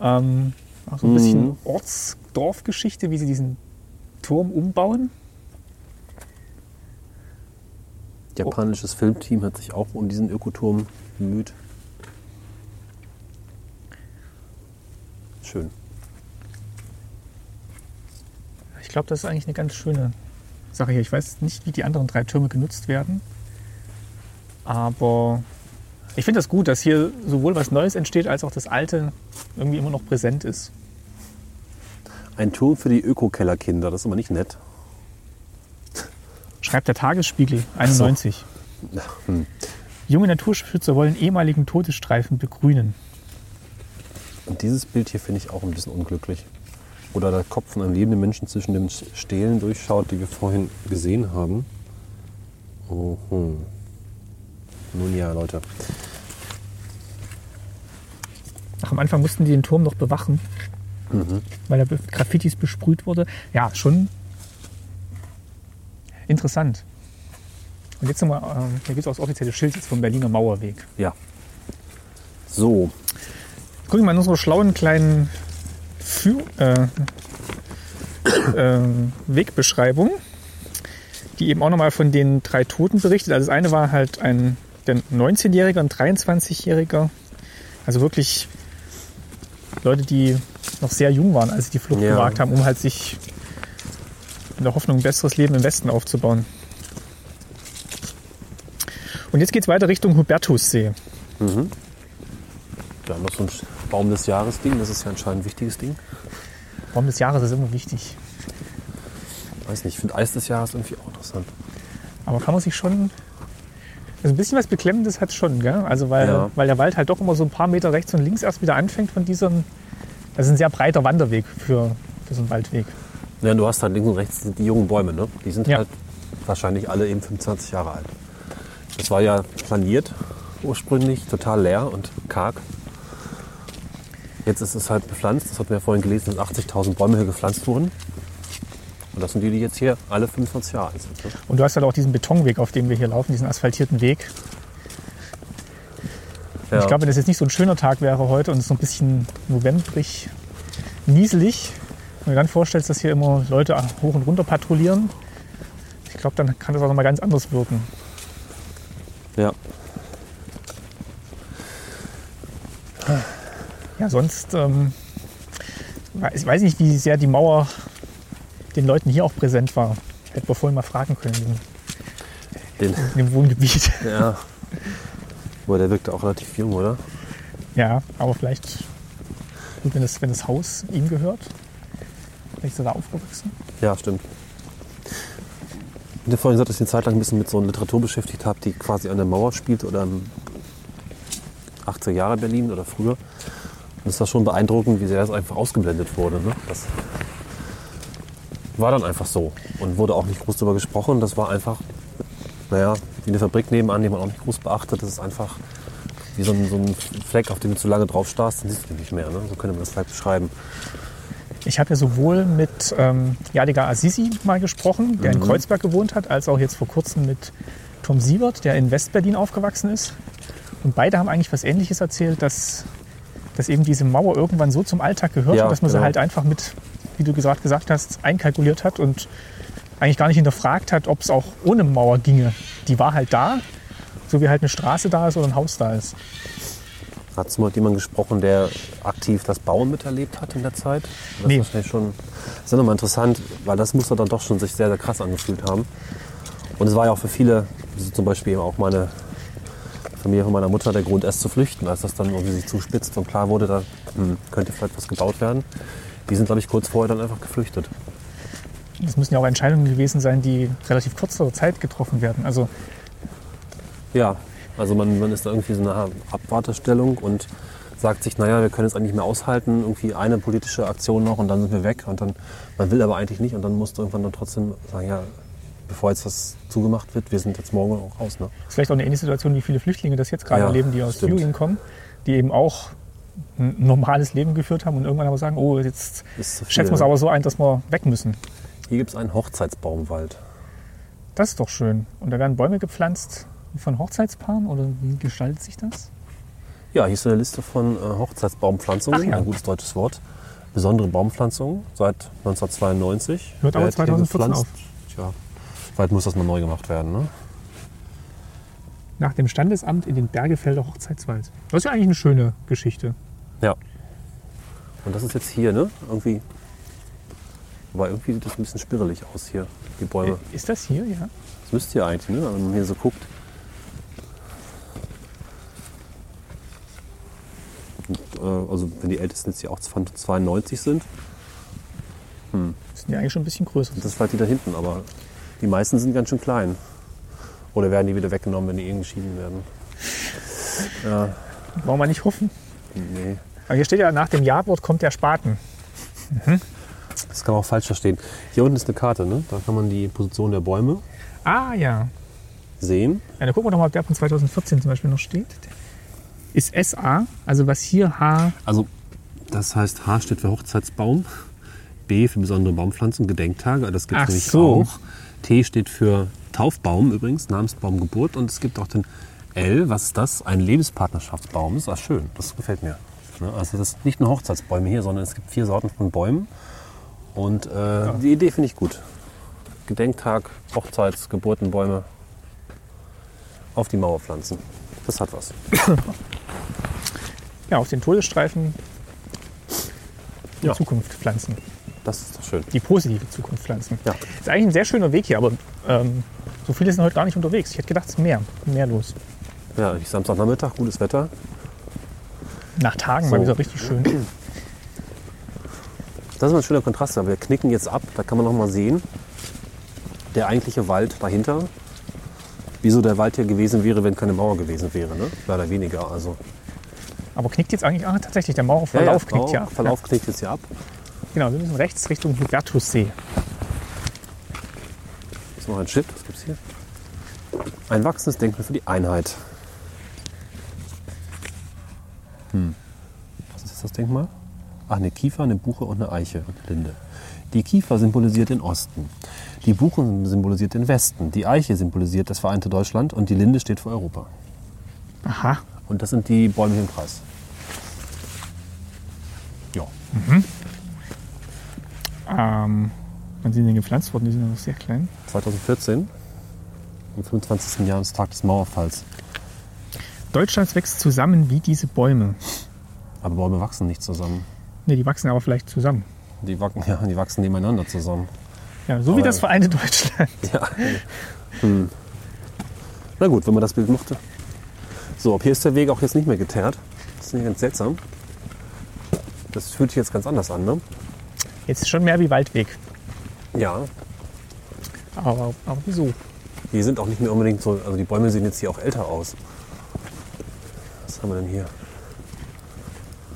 ähm, auch so ein bisschen Mhm. Orts-Dorfgeschichte, wie sie diesen Turm umbauen. Japanisches Filmteam hat sich auch um diesen Ökoturm bemüht. Schön. Ich glaube, das ist eigentlich eine ganz schöne Sache hier. Ich weiß nicht, wie die anderen drei Türme genutzt werden. Aber ich finde das gut, dass hier sowohl was Neues entsteht, als auch das Alte irgendwie immer noch präsent ist. Ein Turm für die Öko-Kellerkinder, das ist aber nicht nett. Schreibt der Tagesspiegel 91. Hm. Junge Naturschützer wollen ehemaligen Todesstreifen begrünen. Und dieses Bild hier finde ich auch ein bisschen unglücklich. Oder der Kopf von einem lebenden Menschen zwischen den Stelen durchschaut, die wir vorhin gesehen haben. Oh, hm. Nun ja, Leute. Ach, am Anfang mussten die den Turm noch bewachen, weil er mit Graffitis besprüht wurde. Ja, schon interessant. Und jetzt nochmal, ähm, hier gibt es auch das offizielle Schild jetzt vom Berliner Mauerweg. Ja. So, Gucken wir mal in unsere schlauen kleinen Für äh, ähm, Wegbeschreibung, die eben auch nochmal von den drei Toten berichtet. Also das eine war halt ein der 19-Jähriger, ein 23-Jähriger. Also wirklich Leute, die noch sehr jung waren, als sie die Flucht Ja. gewagt haben, um halt sich in der Hoffnung ein besseres Leben im Westen aufzubauen. Und jetzt geht es weiter Richtung Hubertussee. wir haben noch so ein Baum des Jahres-Ding. Das ist ja anscheinend ein wichtiges Ding. Baum des Jahres ist immer wichtig. Weiß nicht, ich finde Eis des Jahres irgendwie auch interessant. Aber kann man sich schon. Also ein bisschen was Beklemmendes hat es schon, gell? Also weil, Ja. weil der Wald halt doch immer so ein paar Meter rechts und links erst wieder anfängt von diesem. Das ist ein sehr breiter Wanderweg für, für so einen Waldweg. Ja, du hast halt links und rechts die jungen Bäume, ne? Die sind Ja. halt wahrscheinlich alle eben 25 Jahre alt. Das war ja planiert ursprünglich, total leer und karg. Jetzt ist es halt bepflanzt. Das hatten wir ja vorhin gelesen, dass 80.000 Bäume hier gepflanzt wurden. Und das sind die, die jetzt hier alle 25 Jahre alt sind. Ne? Und du hast halt auch diesen Betonweg, auf dem wir hier laufen, diesen asphaltierten Weg. Ja. Ich glaube, wenn das jetzt nicht so ein schöner Tag wäre heute und es so ein bisschen novembrig, nieselig, wenn du dann vorstellst, dass hier immer Leute hoch und runter patrouillieren, ich glaube, dann kann das auch nochmal ganz anders wirken. ja. Ja, sonst, ähm, ich weiß nicht, wie sehr die Mauer den Leuten hier auch präsent war. Hätten wir vorhin mal fragen können, in Den, dem Wohngebiet. ja. Boah, der wirkte auch relativ jung, oder? Ja, aber vielleicht, gut, wenn das, wenn das Haus ihm gehört. Ist er da aufgewachsen. Ja, stimmt. Ich habe vorhin gesagt, dass ich eine Zeit lang ein bisschen mit so einer Literatur beschäftigt habe, die quasi an der Mauer spielt oder im 80er Jahre Berlin oder früher. Und es war schon beeindruckend, wie sehr das einfach ausgeblendet wurde. Ne? Das war dann einfach so und wurde auch nicht groß darüber gesprochen. Das war einfach, naja, wie eine Fabrik nebenan, die man auch nicht groß beachtet. Das ist einfach wie so ein, so ein Fleck, auf den du zu lange drauf starrst, dann siehst du den nicht mehr. Ne? So könnte man das vielleicht beschreiben. Ich habe ja sowohl mit ähm, Yadiga Azizi mal gesprochen, der in Mhm. Kreuzberg gewohnt hat, als auch jetzt vor kurzem mit Tom Siebert, der in Westberlin aufgewachsen ist. Und beide haben eigentlich was Ähnliches erzählt, dass, dass eben diese Mauer irgendwann so zum Alltag gehört Ja, hat, dass man sie genau. halt einfach mit, wie du gesagt, gesagt hast, einkalkuliert hat und eigentlich gar nicht hinterfragt hat, ob es auch ohne Mauer ginge. Die war halt da, so wie halt eine Straße da ist oder ein Haus da ist. Hat es mal mit jemandem gesprochen, der aktiv das Bauen miterlebt hat in der Zeit? Das Nee. ist schon. Das ist ja nochmal interessant, weil das muss dann doch schon sich sehr, sehr krass angefühlt haben. Und es war ja auch für viele, so zum Beispiel eben auch meine Familie von meiner Mutter, der Grund, erst zu flüchten, als das dann irgendwie sich zuspitzt und klar wurde, da hm, könnte vielleicht was gebaut werden. Die sind, glaube ich, kurz vorher dann einfach geflüchtet. Das müssen ja auch Entscheidungen gewesen sein, die relativ kurz vor der Zeit getroffen werden. Also Ja, also man, man ist da irgendwie so in einer Abwartestellung und sagt sich, naja, wir können es eigentlich nicht mehr aushalten, irgendwie eine politische Aktion noch und dann sind wir weg. Und dann, man will aber eigentlich nicht und dann musst du irgendwann dann trotzdem sagen, ja, bevor jetzt was zugemacht wird, wir sind jetzt morgen auch raus. Ne? ist vielleicht auch eine ähnliche Situation, wie viele Flüchtlinge das jetzt gerade Ja, erleben, die aus stimmt. Syrien kommen, die eben auch ein normales Leben geführt haben und irgendwann aber sagen, oh, jetzt schätzen wir es ne? aber so ein, dass wir weg müssen. Hier gibt es einen Hochzeitsbaumwald. Das ist doch schön. Und da werden Bäume gepflanzt von Hochzeitspaaren oder wie gestaltet sich das? Ja, hier ist eine Liste von äh, Hochzeitsbaumpflanzungen, ja. ein gutes deutsches Wort. Besondere Baumpflanzungen seit 1992. Hört aber Wer hat hier 2014 gepflanzt? Tja, bald muss das mal neu gemacht werden. Ne? Nach dem Standesamt in den Bergefelder Hochzeitswald. Das ist ja eigentlich eine schöne Geschichte. Ja. Und das ist jetzt hier, ne? Irgendwie. Aber irgendwie sieht das ein bisschen spirrelig aus hier, die Bäume. Äh, Ist das hier, ja? Das müsste hier eigentlich, ne? Wenn man hier so guckt. Und, äh, also wenn die ältesten jetzt hier auch von 92 sind, Das sind ja eigentlich schon ein bisschen größer. das ist vielleicht die da hinten, aber die meisten sind ganz schön klein. Oder werden die wieder weggenommen, wenn die irgendwie geschieden werden? Ja, Wollen wir nicht hoffen. nee. Aber hier steht ja, nach dem Ja-Wort kommt der Spaten. Das kann man auch falsch verstehen. Hier unten ist eine Karte, ne? Da kann man die Position der Bäume Ah ja. sehen. ja. Dann gucken wir doch mal, ob der von 2014 zum Beispiel noch steht. Ist SA, also was hier H. Also, das heißt, H steht für Hochzeitsbaum, B für besondere Baumpflanzen, Gedenktage, das gibt es nämlich so. auch. T steht für Taufbaum übrigens, Namensbaum, Geburt. Und es gibt auch den L, was ist das? Ein Lebenspartnerschaftsbaum. Das ist schön, das gefällt mir. Ne? Also das sind nicht nur Hochzeitsbäume hier, sondern es gibt vier Sorten von Bäumen. Und äh, die Idee finde ich gut. Gedenktag, Hochzeits-, Geburtenbäume auf die Mauer pflanzen. Das hat was. Ja, auf den Todesstreifen die Ja. Zukunft pflanzen. Das ist doch schön. Die positive Zukunft pflanzen. Ja. Ist eigentlich ein sehr schöner Weg hier, aber ähm, so viele sind heute gar nicht unterwegs. Ich hätte gedacht, es ist mehr, mehr los. Ja, ich Samstagnachmittag, gutes Wetter. Nach Tagen So. mal wieder richtig schön. Das ist ein schöner Kontrast. aber Wir knicken jetzt ab. Da kann man noch mal sehen, der eigentliche Wald dahinter. Wieso der Wald hier gewesen wäre, wenn keine Mauer gewesen wäre. Ne? Mehr oder weniger. Also, Aber knickt jetzt eigentlich, ah, tatsächlich, der Mauerverlauf knickt ja. Mauer- Verlauf knickt jetzt hier ab. ja. Genau, wir müssen rechts Richtung Hubertussee. Ist noch ein Schild. Was gibt's hier? Ein wachsendes Denkmal für die Einheit. Hm. Was ist jetzt das Denkmal? Ach, eine Kiefer, eine Buche und eine Eiche und eine Linde. Die Kiefer symbolisiert den Osten. Die Buche symbolisiert den Westen. Die Eiche symbolisiert das vereinte Deutschland und die Linde steht für Europa. Aha. Und das sind die Bäume hier im Kreis. Ja. Ähm, wann sind die denn gepflanzt worden? Die sind ja noch sehr klein. 2014, am 25. Jahrestag des Mauerfalls. Deutschland wächst zusammen wie diese Bäume. Aber Bäume wachsen nicht zusammen. Ne, die wachsen aber vielleicht zusammen. Die, wachsen, ja, die wachsen nebeneinander zusammen. Ja, so wie Aber- das vereinte Deutschland. Ja. Hm. Na gut, wenn man das Bild mochte. So, ab hier ist der Weg auch jetzt nicht mehr geteert. Das ist nicht ganz seltsam. Das fühlt sich jetzt ganz anders an, ne? Jetzt ist schon mehr wie Waldweg. Ja. Aber, aber wieso? Die sind auch nicht mehr unbedingt so, also die Bäume sehen jetzt hier auch älter aus. Was haben wir denn hier?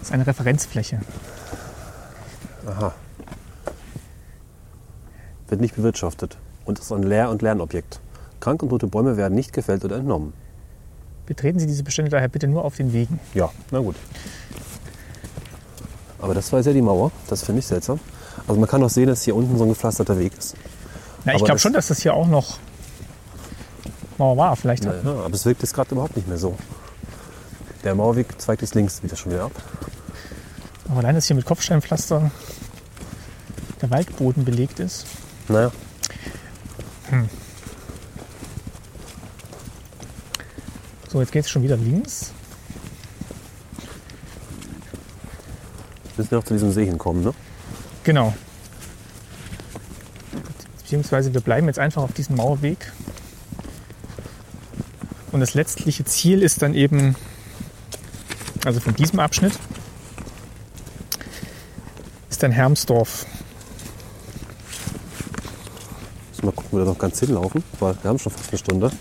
Das ist eine Referenzfläche. Aha. Wird nicht bewirtschaftet und ist ein Lehr- und Lernobjekt. Krank und tote Bäume werden nicht gefällt oder entnommen. Betreten Sie diese Bestände daher bitte nur auf den Wegen. Ja, na gut. Aber das war jetzt ja die Mauer. Das finde ich seltsam. Also man kann auch sehen, dass hier unten so ein gepflasterter Weg ist. Na, ich glaube schon, dass das hier auch noch Mauer war. Vielleicht. Ja, aber es wirkt jetzt gerade überhaupt nicht mehr so. Der Mauerweg zweigt jetzt links wieder schon wieder ab. Aber allein, dass hier mit Kopfsteinpflaster der Waldboden belegt ist. Naja, So, jetzt geht es schon wieder links. wir müssen auch zu diesem See hinkommen, ne? Genau. Beziehungsweise wir bleiben jetzt einfach auf diesem Mauerweg. Und das letztliche Ziel ist dann eben, also von diesem Abschnitt, ist dann Hermsdorf. Mal gucken, wie wir da noch ganz hinlaufen. Weil wir haben schon fast eine Stunde.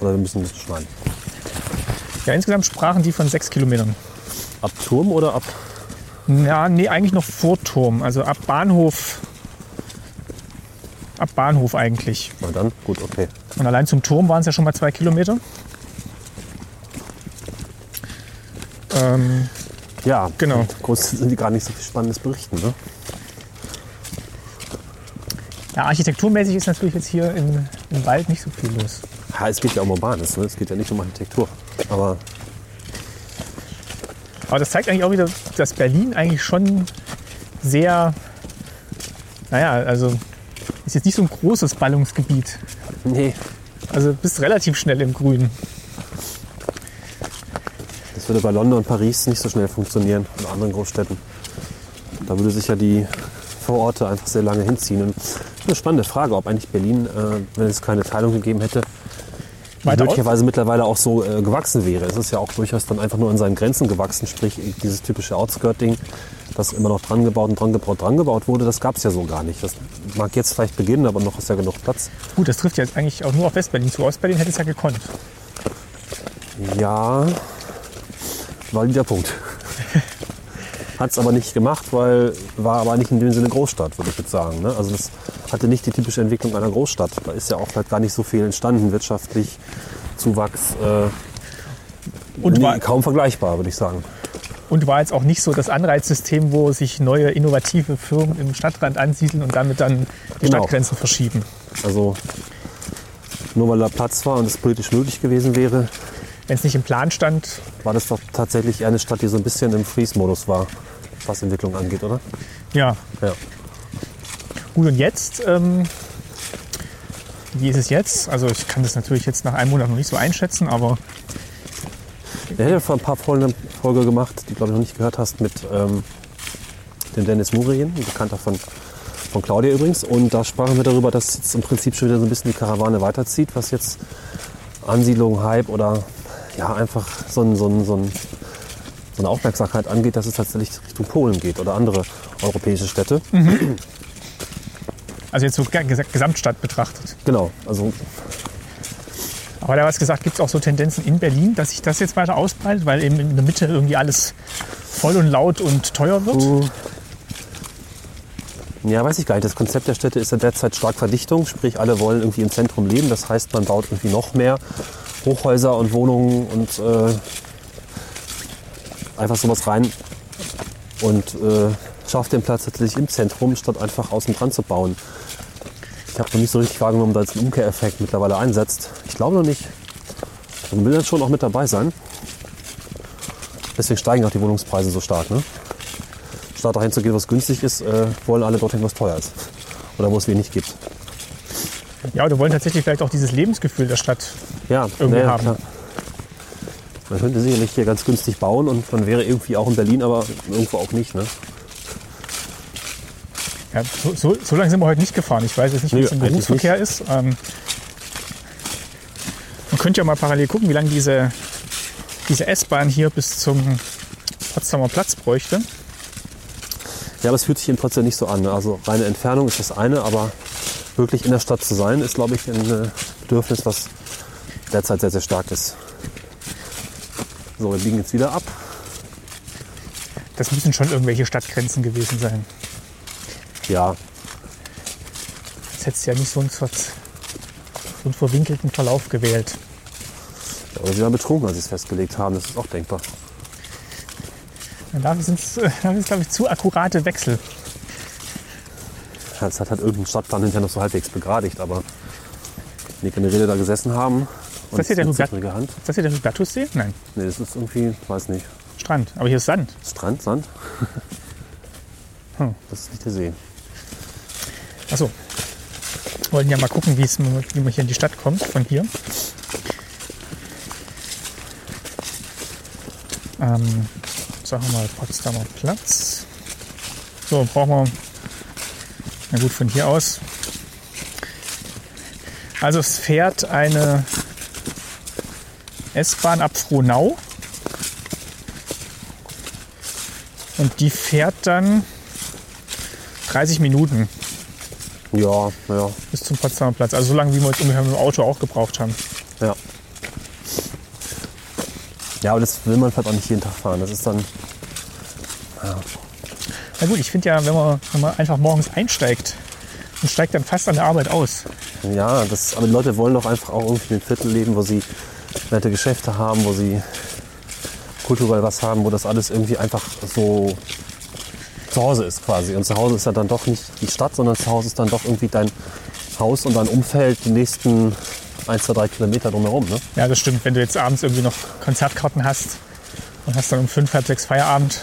Oder wir müssen ein bisschen schneiden. Ja, insgesamt sprachen die von sechs Kilometern. Ab Turm oder ab? Ja, nee, eigentlich noch vor Turm. Also ab Bahnhof. Ab Bahnhof eigentlich. Na dann, gut, okay. Und allein zum Turm waren es ja schon mal zwei Kilometer. Ähm, Ja, Genau. Groß sind die gar nicht so viel Spannendes berichten, ne? Ja, architekturmäßig ist natürlich jetzt hier im, im Wald nicht so viel los. Ja, es geht ja um Urbanes, ne? es geht ja nicht um Architektur. Aber Aber das zeigt eigentlich auch wieder, dass Berlin eigentlich schon sehr, naja, also ist jetzt nicht so ein großes Ballungsgebiet. nee, Also bist relativ schnell im Grünen. Das würde bei London und Paris nicht so schnell funktionieren und anderen Großstädten. Da würde sich ja die Vororte einfach sehr lange hinziehen. Und eine spannende Frage, ob eigentlich Berlin, äh, wenn es keine Teilung gegeben hätte, Weiter möglicherweise mittlerweile auch so äh, gewachsen wäre. Es ist ja auch durchaus dann einfach nur an seinen Grenzen gewachsen, sprich dieses typische Outskirt-Ding, das immer noch dran gebaut und dran gebaut, dran gebaut wurde, das gab es ja so gar nicht. Das mag jetzt vielleicht beginnen, aber noch ist ja genug Platz. Gut, das trifft jetzt eigentlich auch nur auf Westberlin zu. Ostberlin hätte es ja gekonnt. Ja, war wieder Punkt. Hat es aber nicht gemacht, weil war aber nicht in dem Sinne Großstadt, würde ich jetzt sagen. Ne? Also das hatte nicht die typische Entwicklung einer Großstadt. Da ist ja auch vielleicht gar nicht so viel entstanden, wirtschaftlich, Zuwachs. Äh, Und war- kaum vergleichbar, würde ich sagen. Und war jetzt auch nicht so das Anreizsystem, wo sich neue innovative Firmen im Stadtrand ansiedeln und damit dann die Genau. Stadtgrenzen verschieben. Also nur weil da Platz war und es politisch möglich gewesen wäre, Wenn es nicht im Plan stand, war das doch tatsächlich eher eine Stadt, die so ein bisschen im Freeze-Modus war, was Entwicklung angeht, oder? ja. Ja. Gut, und jetzt, ähm, wie ist es jetzt? Also ich kann das natürlich jetzt nach einem Monat noch nicht so einschätzen, aber Wir ja vor ein paar Folgen eine Folge gemacht, die glaube ich noch nicht gehört hast, mit ähm, dem Dennis Murien, ein Bekannter von, von Claudia übrigens. Und da sprachen wir darüber, dass jetzt im Prinzip schon wieder so ein bisschen die Karawane weiterzieht, was jetzt Ansiedlung, Hype oder ja einfach so, ein, so, ein, so, ein, so eine Aufmerksamkeit angeht, dass es tatsächlich Richtung Polen geht oder andere europäische Städte. also jetzt so ge- ges- Gesamtstadt betrachtet. Genau, also Aber da was gesagt, gibt es auch so Tendenzen in Berlin, dass sich das jetzt weiter ausbreitet, weil eben in der Mitte irgendwie alles voll und laut und teuer wird. Ja, weiß ich gar nicht. Das Konzept der Städte ist ja derzeit stark Verdichtung, sprich alle wollen irgendwie im Zentrum leben. Das heißt, man baut irgendwie noch mehr Hochhäuser und Wohnungen und äh, einfach sowas rein und äh, schafft den Platz tatsächlich im Zentrum, statt einfach außen dran zu bauen. Ich habe noch nicht so richtig wahrgenommen, dass ein Umkehreffekt mittlerweile einsetzt. Ich glaube noch nicht. Man will dann schon auch mit dabei sein. Deswegen steigen auch die Wohnungspreise so stark. Ne? Statt dahin zu gehen, was günstig ist, äh, wollen alle dorthin, was teuer ist. Oder wo es wenig gibt. Ja, oder wollen tatsächlich vielleicht auch dieses Lebensgefühl der Stadt. Ja, Irgendwie nee, haben. klar. Man könnte sicherlich hier ganz günstig bauen und man wäre irgendwie auch in Berlin, aber irgendwo auch nicht. Ne? Ja, so, so, so lange sind wir heute nicht gefahren. Ich weiß jetzt nicht, wie Nee, es im Berufsverkehr ist. Ähm, man könnte ja mal parallel gucken, wie lange diese, diese S-Bahn hier bis zum Potsdamer Platz bräuchte. Ja, aber es fühlt sich in Potsdam nicht so an. Ne? Also reine Entfernung ist das eine, aber wirklich in der Stadt zu sein, ist, glaube ich, ein äh, Bedürfnis, was derzeit sehr, sehr stark ist. So, wir biegen jetzt wieder ab. Das müssen schon irgendwelche Stadtgrenzen gewesen sein. Ja, Jetzt hättest du ja nicht so einen, so einen verwinkelten Verlauf gewählt. oder sie waren betrunken, als sie es festgelegt haben. Das ist auch denkbar. Und dafür sind es, glaube ich, zu akkurate Wechsel. Das hat halt irgendein Stadtplan hinterher noch so halbwegs begradigt, aber die eine Rede da gesessen haben. Und das hier der eine Hugat- zittrige Hand. Ist das hier der Hubertussee? Nein, Nee, das ist irgendwie, weiß nicht. Strand. Aber hier ist Sand. Strand, Sand? Hm. Das ist nicht der See. Achso. Wollten ja mal gucken, wie es- wie man hier in die Stadt kommt von hier. Ähm, sagen wir mal Potsdamer Platz. So, brauchen wir. Na gut, von hier aus. Also es fährt eine S-Bahn ab Frohnau. Und die fährt dann 30 Minuten Ja, ja, bis zum Potsdamer Platz. Also so lange, wie wir jetzt ungefähr mit dem Auto auch gebraucht haben. ja. Ja, aber das will man vielleicht auch nicht jeden Tag fahren. Das ist dann, Na gut, ich finde ja, wenn man, wenn man einfach morgens einsteigt und steigt dann fast an der Arbeit aus. ja, das, aber die Leute wollen doch einfach auch irgendwie in Viertel leben, wo sie nette Geschäfte haben, wo sie kulturell was haben, wo das alles irgendwie einfach so zu Hause ist quasi. Und zu Hause ist ja dann doch nicht die Stadt, sondern zu Hause ist dann doch irgendwie dein Haus und dein Umfeld die nächsten 1, 2, 3 Kilometer drumherum. Ne? Ja, das stimmt. Wenn du jetzt abends irgendwie noch Konzertkarten hast und hast dann um fünf, halb sechs Feierabend,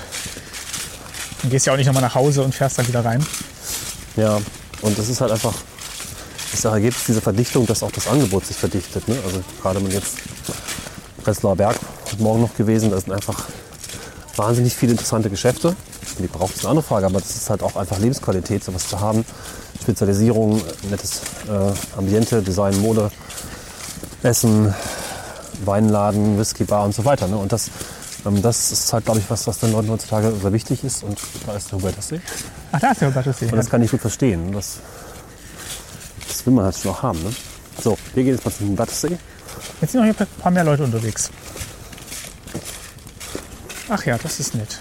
dann gehst du ja auch nicht nochmal nach Hause und fährst dann wieder rein. Ja, und das ist halt einfach das Ergebnis dieser Verdichtung, dass auch das Angebot sich verdichtet. Ne? Also gerade wenn jetzt Prenzlauer Berg heute Morgen noch gewesen, da sind einfach wahnsinnig viele interessante Geschäfte. Die braucht es eine andere Frage, aber das ist halt auch einfach Lebensqualität, sowas zu haben. Spezialisierung, nettes äh, Ambiente, Design, Mode, Essen, Weinladen, Whiskybar und so weiter. Ne? Und das, das ist halt, glaube ich, was, was den Leuten heutzutage sehr wichtig ist. Und da ist der Hubertussee. Ach, da ist der Hubertussee. Und das kann ich gut verstehen. Das, das will man halt schon auch haben. Ne? So, wir gehen jetzt mal zum Hubertussee. Jetzt sind noch hier ein paar mehr Leute unterwegs. Ach ja, das ist nett.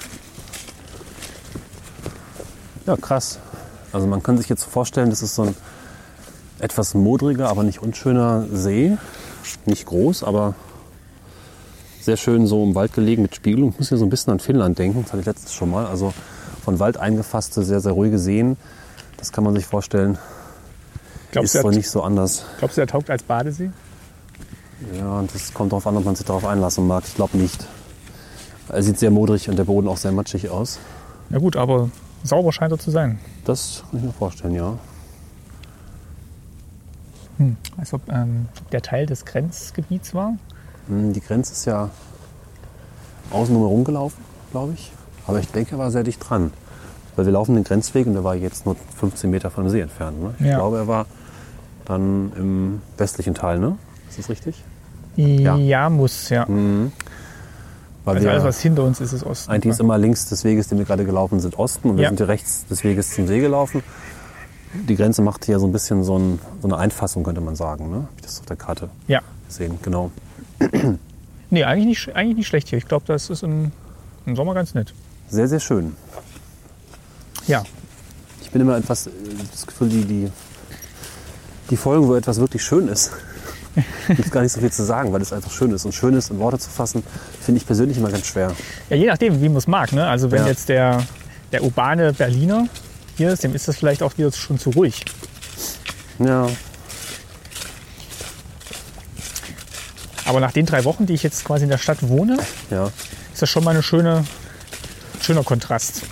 Ja, krass. Also man kann sich jetzt vorstellen, das ist so ein etwas modriger, aber nicht unschöner See. Nicht groß, aber sehr schön so im Wald gelegen mit Spiegelung. Ich muss hier so ein bisschen an Finnland denken, das hatte ich letztes schon mal. Also von Wald eingefasste, sehr, sehr ruhige Seen. Das kann man sich vorstellen. Glaubst ist wohl nicht so anders. glaubst du, er taugt als Badesee? Ja, und das kommt darauf an, ob man sich darauf einlassen mag. Ich glaube nicht. Er sieht sehr modrig und der Boden auch sehr matschig aus. Ja gut, aber sauber scheint er zu sein. Das kann ich mir vorstellen, ja. Hm. Als ob ähm, der Teil des Grenzgebiets war. Hm, Die Grenze ist ja außen herum gelaufen, glaube ich. Aber ich denke, er war sehr dicht dran. Weil wir laufen den Grenzweg und der war jetzt nur 15 Meter von dem See entfernt. Ne? Ich Ja. glaube, er war dann im westlichen Teil, ne? Ist das richtig? Ja, muss, ja. Weil Also alles, was hinter uns ist, ist Osten. eigentlich ist immer links des Weges, den wir gerade gelaufen sind, Osten. Und wir Ja. sind hier rechts des Weges zum See gelaufen. Die Grenze macht hier so ein bisschen so, ein, so eine Einfassung, könnte man sagen. Ne? Hab ich das auf der Karte Ja. gesehen, genau. Nee, eigentlich nicht, eigentlich nicht schlecht hier. Ich glaube, das ist im, im Sommer ganz nett. Sehr, sehr schön. Ja. Ich bin immer etwas, äh, das Gefühl, die, die, die Folgen, wo etwas wirklich schön ist, gibt es gar nicht so viel zu sagen, weil es einfach schön ist. Und schön ist in Worte zu fassen, finde ich persönlich immer ganz schwer. Ja, je nachdem, wie man es mag. Ne? Also wenn Ja. jetzt der, der urbane Berliner hier ist, dem ist das vielleicht auch wieder schon zu ruhig. Ja, Aber nach den drei Wochen, die ich jetzt quasi in der Stadt wohne, ja. ist das schon mal eine schöne, schöner Kontrast.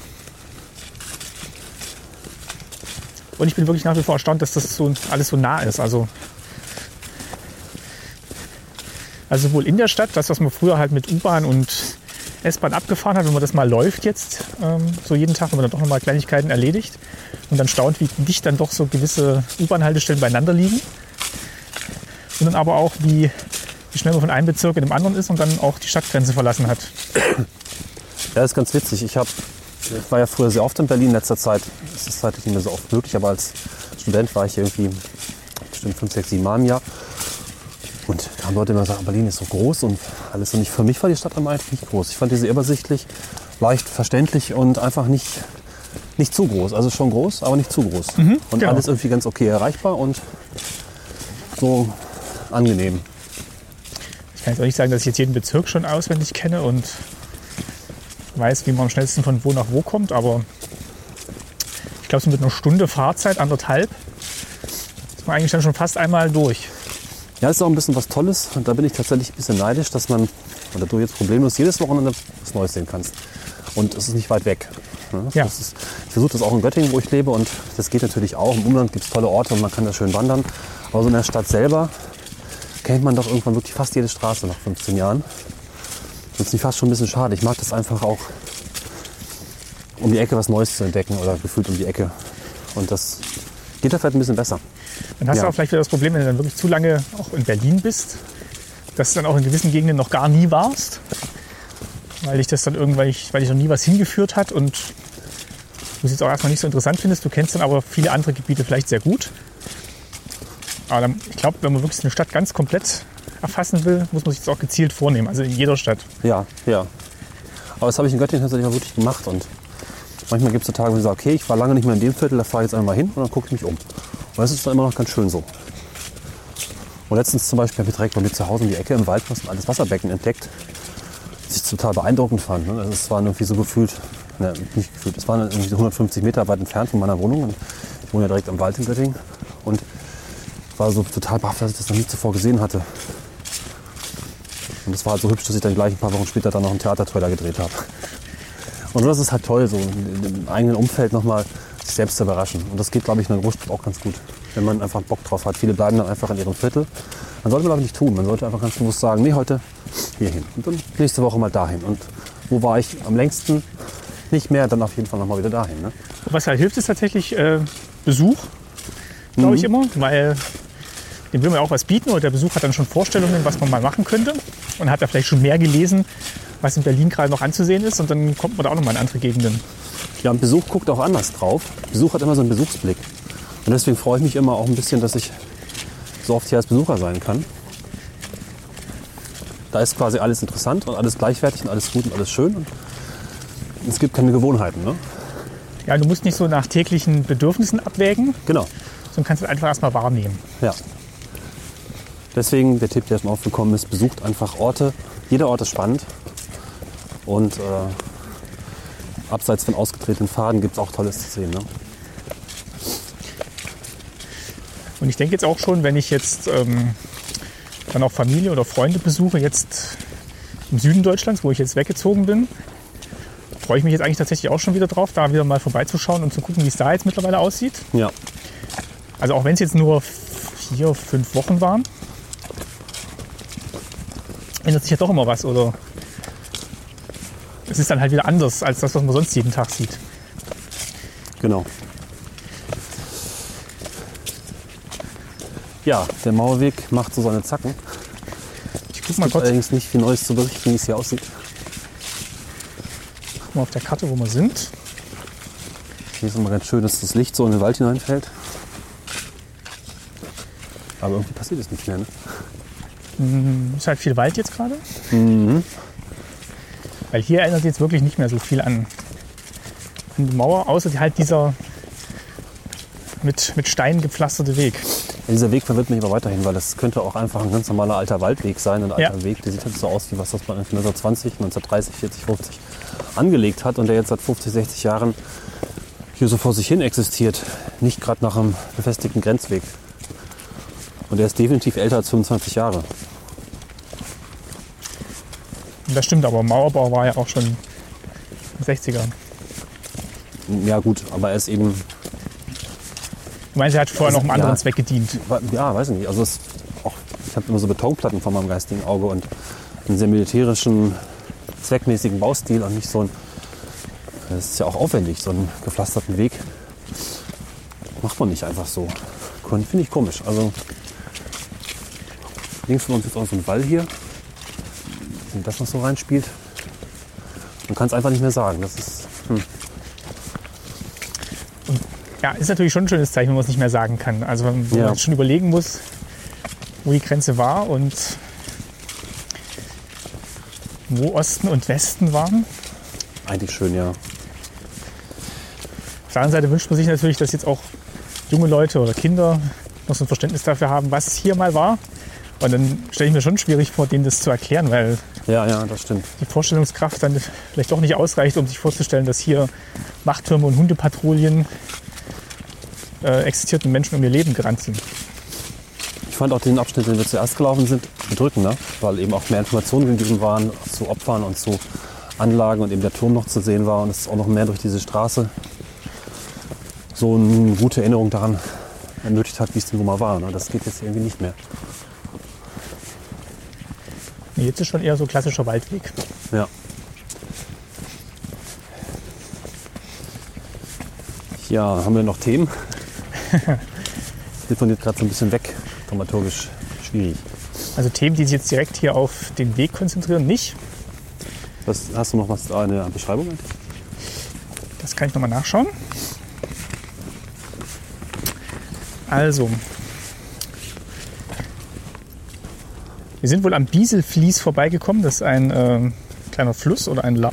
Und ich bin wirklich nach wie vor erstaunt, dass das so alles so nah ist. Also, also sowohl in der Stadt, das, was man früher halt mit U-Bahn und S-Bahn abgefahren hat, wenn man das mal läuft jetzt, ähm, so jeden Tag, wenn man dann doch nochmal Kleinigkeiten erledigt und dann staunt, wie dicht dann doch so gewisse U-Bahn-Haltestellen beieinander liegen. Und dann aber auch, wie, wie schnell man von einem Bezirk in den anderen ist und dann auch die Stadtgrenze verlassen hat. Ja, das ist ganz witzig. Ich, hab, ich war ja früher sehr oft in Berlin in letzter Zeit. Es ist zeitlich nicht mehr so oft möglich, aber als Student war ich irgendwie bestimmt fünf, sechs, sieben Mal im Jahr. Und da haben Leute immer gesagt, Berlin ist so groß und alles. Und ich, für mich war die Stadt einmal nicht groß. Ich fand diese übersichtlich, leicht verständlich und einfach nicht, nicht zu groß. Also schon groß, aber nicht zu groß. und genau. alles irgendwie ganz okay erreichbar und so angenehm. Ich kann jetzt auch nicht sagen, dass ich jetzt jeden Bezirk schon auswendig kenne und weiß, wie man am schnellsten von wo nach wo kommt, aber ich glaube, so mit einer Stunde Fahrzeit, anderthalb, ist man eigentlich dann schon fast einmal durch. Ja, ist auch ein bisschen was Tolles. Und da bin ich tatsächlich ein bisschen neidisch, dass man, oder du jetzt problemlos jedes Wochenende was Neues sehen kannst. Und es ist nicht weit weg. Ne? Ja. Ist, ich versuche das auch in Göttingen, wo ich lebe. Und das geht natürlich auch. Im Umland gibt es tolle Orte und man kann da schön wandern. Aber so in der Stadt selber kennt man doch irgendwann wirklich fast jede Straße nach 15 Jahren. Das ist fast schon ein bisschen schade. Ich mag das einfach auch, um die Ecke was Neues zu entdecken oder gefühlt um die Ecke. Und das geht da vielleicht ein bisschen besser. Dann hast Ja. du auch vielleicht wieder das Problem, wenn du dann wirklich zu lange auch in Berlin bist, dass du dann auch in gewissen Gegenden noch gar nie warst, weil dich das dann irgendwann, weil dich noch nie was hingeführt hat und du es jetzt auch erstmal nicht so interessant findest. Du kennst dann aber viele andere Gebiete vielleicht sehr gut. Aber ich glaube, wenn man wirklich eine Stadt ganz komplett erfassen will, muss man sich das auch gezielt vornehmen, also in jeder Stadt. Ja, ja. Aber das habe ich in Göttingen tatsächlich auch wirklich gemacht. Und manchmal gibt es so Tage, wo ich sage, okay, ich war lange nicht mehr in dem Viertel, da fahre ich jetzt einmal hin und dann gucke ich mich um. Und das ist dann immer noch ganz schön so. Und letztens zum Beispiel habe ich direkt bei mir zu Hause um die Ecke im Wald was ein altes Wasserbecken entdeckt, das ich total beeindruckend fand. Ne? Also waren irgendwie so gefühlt Ne, nicht gefühlt. Es waren irgendwie so 150 Meter weit entfernt von meiner Wohnung. Und ich wohne ja direkt am Wald in Göttingen. Und war so total baff, dass ich das noch nie zuvor gesehen hatte. Und das war halt so hübsch, dass ich dann gleich ein paar Wochen später dann noch einen Theatertrailer gedreht habe. Und das ist halt toll, so im eigenen Umfeld nochmal sich selbst zu überraschen. Und das geht, glaube ich, in der Großstadt auch ganz gut, wenn man einfach Bock drauf hat. Viele bleiben dann einfach in ihrem Viertel. Man sollte man aber nicht tun. Man sollte einfach ganz bewusst sagen, nee, heute hier hin. Und dann nächste Woche mal dahin. Und wo war ich am längsten? Nicht mehr, dann auf jeden Fall nochmal wieder dahin. Ne? Was halt hilft, ist tatsächlich äh, Besuch, glaube ich immer, weil dem will man auch was bieten und der Besuch hat dann schon Vorstellungen, was man mal machen könnte und hat da vielleicht schon mehr gelesen, was in Berlin gerade noch anzusehen ist und dann kommt man da auch noch mal in andere Gegenden. Ja, und Besuch guckt auch anders drauf. Besuch hat immer so einen Besuchsblick. Und deswegen freue ich mich immer auch ein bisschen, dass ich so oft hier als Besucher sein kann. Da ist quasi alles interessant und alles gleichwertig und alles gut und alles schön. Und es gibt keine Gewohnheiten. Ne? Ja, du musst nicht so nach täglichen Bedürfnissen abwägen, Genau. sondern kannst es einfach erstmal wahrnehmen. Ja. Deswegen der Tipp, der schon aufgekommen ist, besucht einfach Orte. Jeder Ort ist spannend. Und äh, abseits von ausgetretenen Faden gibt es auch Tolles zu sehen. Ne? Und ich denke jetzt auch schon, wenn ich jetzt ähm, dann auch Familie oder Freunde besuche, jetzt im Süden Deutschlands, wo ich jetzt weggezogen bin, freue ich mich jetzt eigentlich tatsächlich auch schon wieder drauf, da wieder mal vorbeizuschauen und zu gucken, wie es da jetzt mittlerweile aussieht. Ja. Also auch wenn es jetzt nur vier, fünf Wochen waren, ändert sich ja doch immer was. Oder es ist dann halt wieder anders als das, was man sonst jeden Tag sieht. Genau. Ja, der Mauerweg macht so seine Zacken. Ich guck mal Gibt kurz allerdings nicht viel Neues zu berichten, wie es hier aussieht. mal auf der Karte, wo wir sind. Hier ist immer ganz schön, dass das Licht so in den Wald hineinfällt. Aber irgendwie passiert es nicht mehr. Ne? Ist halt viel Wald jetzt gerade. Weil hier erinnert jetzt wirklich nicht mehr so viel an, an die Mauer, außer halt dieser mit, mit Steinen gepflasterte Weg. Ja, dieser Weg verwirrt mich aber weiterhin, weil das könnte auch einfach ein ganz normaler alter Waldweg sein. Ein alter. Weg, der sieht halt so aus, wie was das man 1920, 1930, 40, 50 angelegt hat und der jetzt seit 50, 60 Jahren hier so vor sich hin existiert. Nicht gerade nach einem befestigten Grenzweg. Und der ist definitiv älter als 25 Jahre. Das stimmt, aber Mauerbau war ja auch schon in den 60ern. Ja gut, aber er ist eben, Du meinst, er hat vorher noch einem Ja. anderen Zweck gedient. ja, weiß ich nicht. Also es, auch, ich habe immer so Betonplatten vor meinem geistigen Auge und einen sehr militärischen, zweckmäßigen Baustil und nicht so ein, das ist ja auch aufwendig, so einen gepflasterten Weg. Macht man nicht einfach so. Finde ich komisch. Also links von uns ist auch so ein Wall hier. Wenn das noch so reinspielt, man kann es einfach nicht mehr sagen. Das ist, hm. Ja, ist natürlich schon ein schönes Zeichen, wenn man es nicht mehr sagen kann. Also wenn man Ja. jetzt schon überlegen muss, wo die Grenze war und wo Osten und Westen waren. eigentlich schön, ja. Auf der anderen Seite wünscht man sich natürlich, dass jetzt auch junge Leute oder Kinder noch so ein Verständnis dafür haben, was hier mal war. Und dann stelle ich mir schon schwierig vor, denen das zu erklären, weil Ja, ja, das stimmt. die Vorstellungskraft dann vielleicht doch nicht ausreicht, um sich vorzustellen, dass hier Wachttürme und Hundepatrouillen äh, existierten Menschen um ihr Leben gerannt sind. Ich fand auch den Abschnitt, den wir zuerst gelaufen sind, bedrückender, weil eben auch mehr Informationen gegeben waren zu Opfern und zu Anlagen und eben der Turm noch zu sehen war und es auch noch mehr durch diese Straße so eine gute Erinnerung daran ermöglicht hat, wie es denn wohl mal war. Ne? Das geht jetzt irgendwie nicht mehr. Jetzt ist schon eher so klassischer Waldweg. Ja. Ja, haben wir noch Themen? Telefoniert gerade so ein bisschen weg, dramaturgisch schwierig. Also Themen, die sich jetzt direkt hier auf den Weg konzentrieren, nicht. Was, hast du noch was eine Beschreibung? eigentlich? Das kann ich nochmal nachschauen. Also, wir sind wohl am Bieselfließ vorbeigekommen. Das ist ein äh, kleiner Fluss oder ein La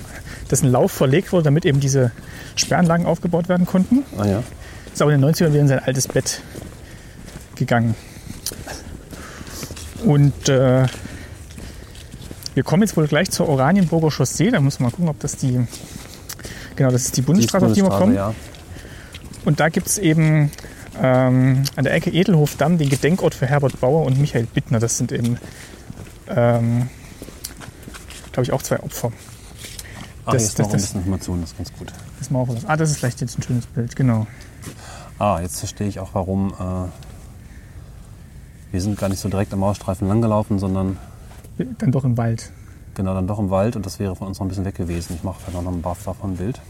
dessen Lauf verlegt wurde, damit eben diese Sperranlagen aufgebaut werden konnten. Ah ja. Ist aber in den 90ern wieder in sein altes Bett gegangen. Und äh, wir kommen jetzt wohl gleich zur Oranienburger Chaussee. Da müssen wir mal gucken, ob das die Genau, das ist die Die Bundesstraße, auf die wir kommen. ja. Und da gibt es eben ähm, an der Ecke Edelhof-Damm den Gedenkort für Herbert Bauer und Michael Bittner. Das sind eben, ähm, glaube ich, auch zwei Opfer Ah, Das- ist das- noch ein das- bisschen das ist ganz gut. des Mauerfalls. Ah, das ist vielleicht jetzt ein schönes Bild, genau. Ah, jetzt verstehe ich auch, warum äh, wir sind gar nicht so direkt am Mauerstreifen langgelaufen, sondern Dann doch im Wald. genau dann doch im Wald und das wäre von uns noch ein bisschen weg gewesen. Ich mache vielleicht noch ein Buff davon ein Bild. Das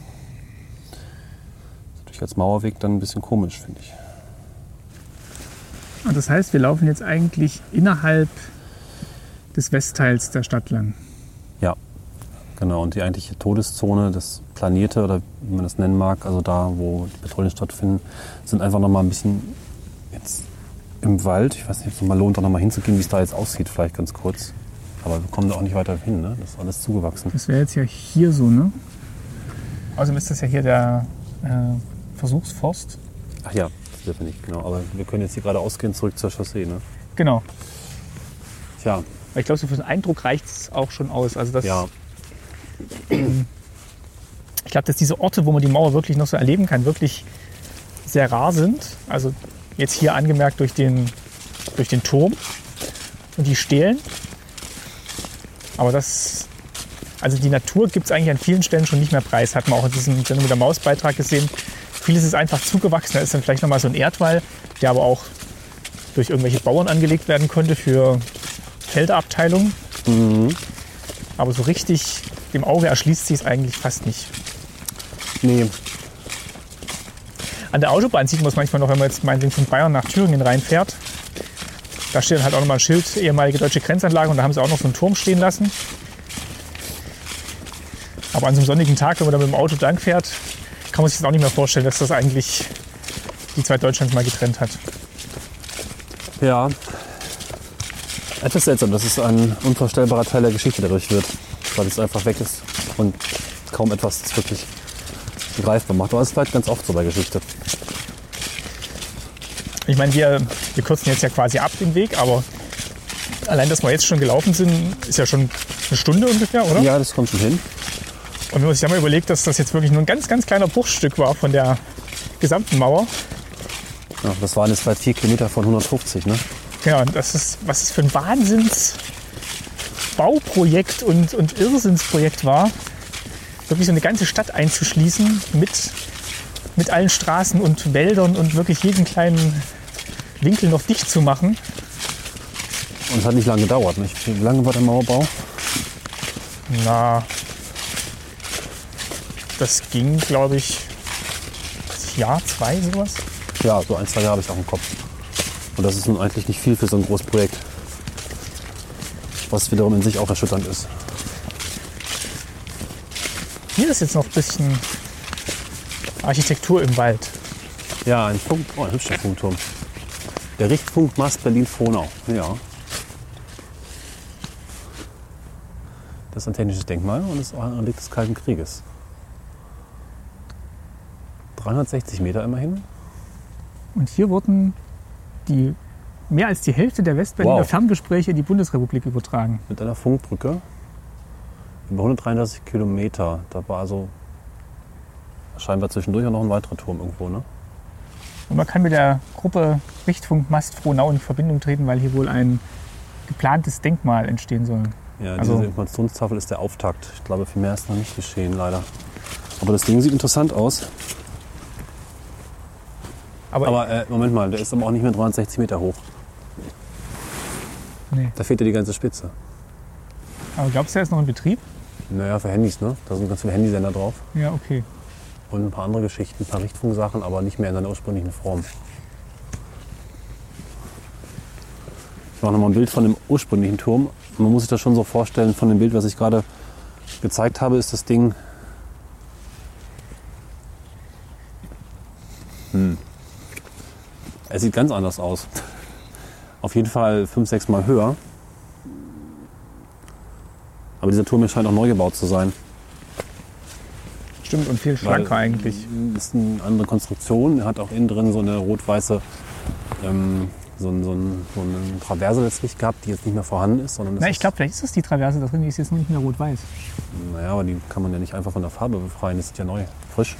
ist natürlich als Mauerweg dann ein bisschen komisch, finde ich. Und das heißt, wir laufen jetzt eigentlich innerhalb des Westteils der Stadt lang. Ja, genau. Und die eigentliche Todeszone, das Planierte oder wie man das nennen mag, also da, wo die Patrouillen stattfinden, sind einfach noch mal ein bisschen jetzt im Wald. Ich weiß nicht, ob es noch mal lohnt, da noch mal hinzugehen, wie es da jetzt aussieht, vielleicht ganz kurz. Aber wir kommen da auch nicht weiter hin, ne? Das ist alles zugewachsen. Das wäre jetzt ja hier so, ne? Außerdem ist das ja hier der äh, Versuchsforst. Ach ja, das dürfen wir nicht, genau. Aber wir können jetzt hier gerade ausgehen, zurück zur Chaussee, ne? Genau. Tja, ich glaube, so für den Eindruck reicht es auch schon aus. Also das, ja. Ich glaube, dass diese Orte, wo man die Mauer wirklich noch so erleben kann, wirklich sehr rar sind. Also jetzt hier angemerkt durch den, durch den Turm und die Stelen. Aber das, also die Natur gibt es eigentlich an vielen Stellen schon nicht mehr preis. Hat man auch in diesem Sendung mit der Mausbeitrag gesehen. Vieles ist einfach zugewachsen. Da ist dann vielleicht nochmal so ein Erdwall, der aber auch durch irgendwelche Bauern angelegt werden konnte für Felderabteilungen. Aber so richtig dem Auge erschließt sich es eigentlich fast nicht. Nee, An der Autobahn sieht man es manchmal noch, wenn man jetzt meinetwegen von Bayern nach Thüringen reinfährt. Da steht dann halt auch nochmal ein Schild, ehemalige deutsche Grenzanlage, und da haben sie auch noch so einen Turm stehen lassen. Aber an so einem sonnigen Tag, wenn man da mit dem Auto lang fährt, kann man sich das auch nicht mehr vorstellen, dass das eigentlich die zwei Deutschlands mal getrennt hat. Ja. Etwas seltsam, dass es ein unvorstellbarer Teil der Geschichte dadurch wird, weil es einfach weg ist und kaum etwas wirklich greifbar macht. Aber es ist vielleicht ganz oft so bei Geschichte. Ich meine, wir, wir kürzen jetzt ja quasi ab den Weg, aber allein, dass wir jetzt schon gelaufen sind, ist ja schon eine Stunde ungefähr, oder? Ja, das kommt schon hin. Und wenn man sich ja mal überlegt, dass das jetzt wirklich nur ein ganz, ganz kleiner Bruchstück war von der gesamten Mauer. Ja, das waren jetzt vielleicht vier Kilometer von 150, ne? Ja, und das ist, was es für ein Wahnsinns Bauprojekt und, und Irrsinnsprojekt war, wirklich so eine ganze Stadt einzuschließen mit, mit allen Straßen und Wäldern und wirklich jeden kleinen Winkel noch dicht zu machen. Und es hat nicht lange gedauert, nicht? Wie lange war der Mauerbau? Na, das ging, glaube ich, Jahr, zwei, sowas. Ja, so ein, zwei Jahre habe ich auch im Kopf. Und das ist nun eigentlich nicht viel für so ein großes Projekt. Was wiederum in sich auch erschütternd ist. Hier ist jetzt noch ein bisschen Architektur im Wald. Ja, ein Funk, oh, ein hübscher Funkturm. Der Richtfunkmast Berlin-Frohnau. Ja. Das ist ein technisches Denkmal und ist auch ein Relikt des Kalten Krieges. 360 Meter immerhin. Und hier wurden die mehr als die Hälfte der Westberliner Wow. Ferngespräche in die Bundesrepublik übertragen. Mit einer Funkbrücke. Über 133 Kilometer. Da war also scheinbar zwischendurch auch noch ein weiterer Turm irgendwo. Ne? Und man kann mit der Gruppe Richtfunkmast Frohnau in Verbindung treten, weil hier wohl ein geplantes Denkmal entstehen soll. Ja, Also- diese Informationstafel ist der Auftakt. Ich glaube, viel mehr ist noch nicht geschehen, leider. Aber das Ding sieht interessant aus. Aber, Aber äh, Moment mal, der ist aber auch nicht mehr 360 Meter hoch. nee. Da fehlt ja die ganze Spitze. Aber glaubst du, er ist noch in Betrieb? Naja, für Handys, ne? Da sind ganz viele Handysender drauf. Ja, okay. Und ein paar andere Geschichten, ein paar Richtfunksachen, aber nicht mehr in seiner ursprünglichen Form. Ich mache nochmal ein Bild von dem ursprünglichen Turm. Man muss sich das schon so vorstellen, von dem Bild, was ich gerade gezeigt habe, ist das Ding. Es sieht ganz anders aus. Auf jeden Fall fünf, sechs Mal höher. Aber dieser Turm scheint auch neu gebaut zu sein. Stimmt, und viel schlanker eigentlich. ist eine andere Konstruktion. Er hat auch innen drin so eine rot-weiße ähm, so, ein, so, ein, so eine Traverse letztlich gehabt, die jetzt nicht mehr vorhanden ist, sondern Na, ich glaube, vielleicht ist das die Traverse da drin, die ist jetzt nicht mehr rot-weiß. Naja, aber die kann man ja nicht einfach von der Farbe befreien. Das ist ja neu, frisch.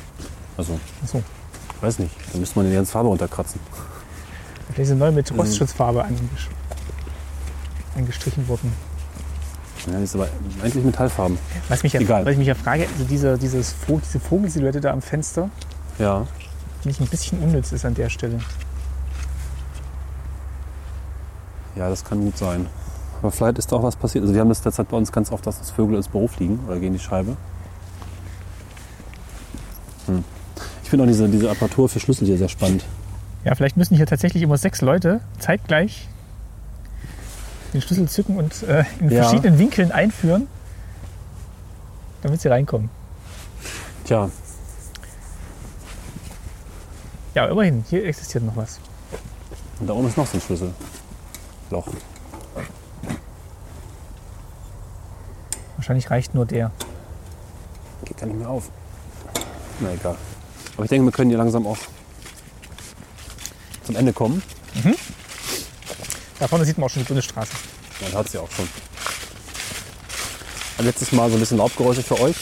Also, Achso. weiß nicht. Da müsste man die ganze Farbe runterkratzen. Ist sie neu Mhm. mit Rostschutzfarbe angesch angestrichen worden. Ja, die ist aber eigentlich Metallfarben. Was, mich ja, Egal. was ich mich ja frage, also diese, dieses, diese Vogelsilhouette da am Fenster, Ja. finde ich ein bisschen unnütz ist an der Stelle. Ja, das kann gut sein. Aber vielleicht ist da auch was passiert. Also wir haben das derzeit bei uns ganz oft, dass das Vögel ins Büro fliegen oder gegen die Scheibe. Hm. Ich finde auch diese, diese Apparatur für Schlüssel hier sehr spannend. Ja, vielleicht müssen hier tatsächlich immer sechs Leute zeitgleich den Schlüssel zücken und äh, in Ja. verschiedenen Winkeln einführen, damit sie reinkommen. Tja, Ja, immerhin, hier existiert noch was. und da oben ist noch so ein Schlüssel. Loch. Wahrscheinlich reicht nur der. Geht gar nicht mehr auf. Na egal. Aber ich denke, wir können hier langsam auch zum Ende kommen. Da vorne sieht man auch schon die Bundesstraße. Man hat sie auch schon. Ein letztes Mal so ein bisschen Laubgeräusche für euch.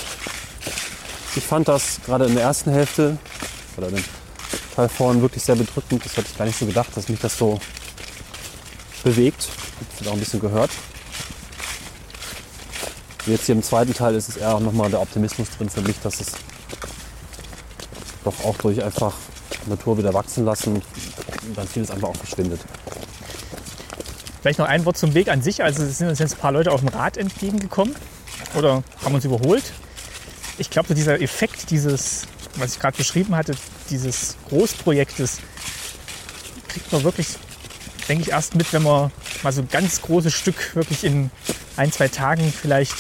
Ich fand das gerade in der ersten Hälfte oder den Teil vorne wirklich sehr bedrückend. Das hätte ich gar nicht so gedacht, dass mich das so bewegt. Das wird auch ein bisschen gehört. Und Jetzt hier im zweiten Teil ist es eher nochmal der Optimismus drin für mich, dass es doch auch durch einfach Natur wieder wachsen lassen dann vieles einfach auch verschwindet. Vielleicht noch ein Wort zum Weg an sich. Also es sind uns jetzt ein paar Leute auf dem Rad entgegengekommen oder haben uns überholt. Ich glaube, dieser Effekt dieses, was ich gerade beschrieben hatte, dieses Großprojektes, kriegt man wirklich, denke ich, erst mit, wenn man mal so ein ganz großes Stück wirklich in ein, zwei Tagen vielleicht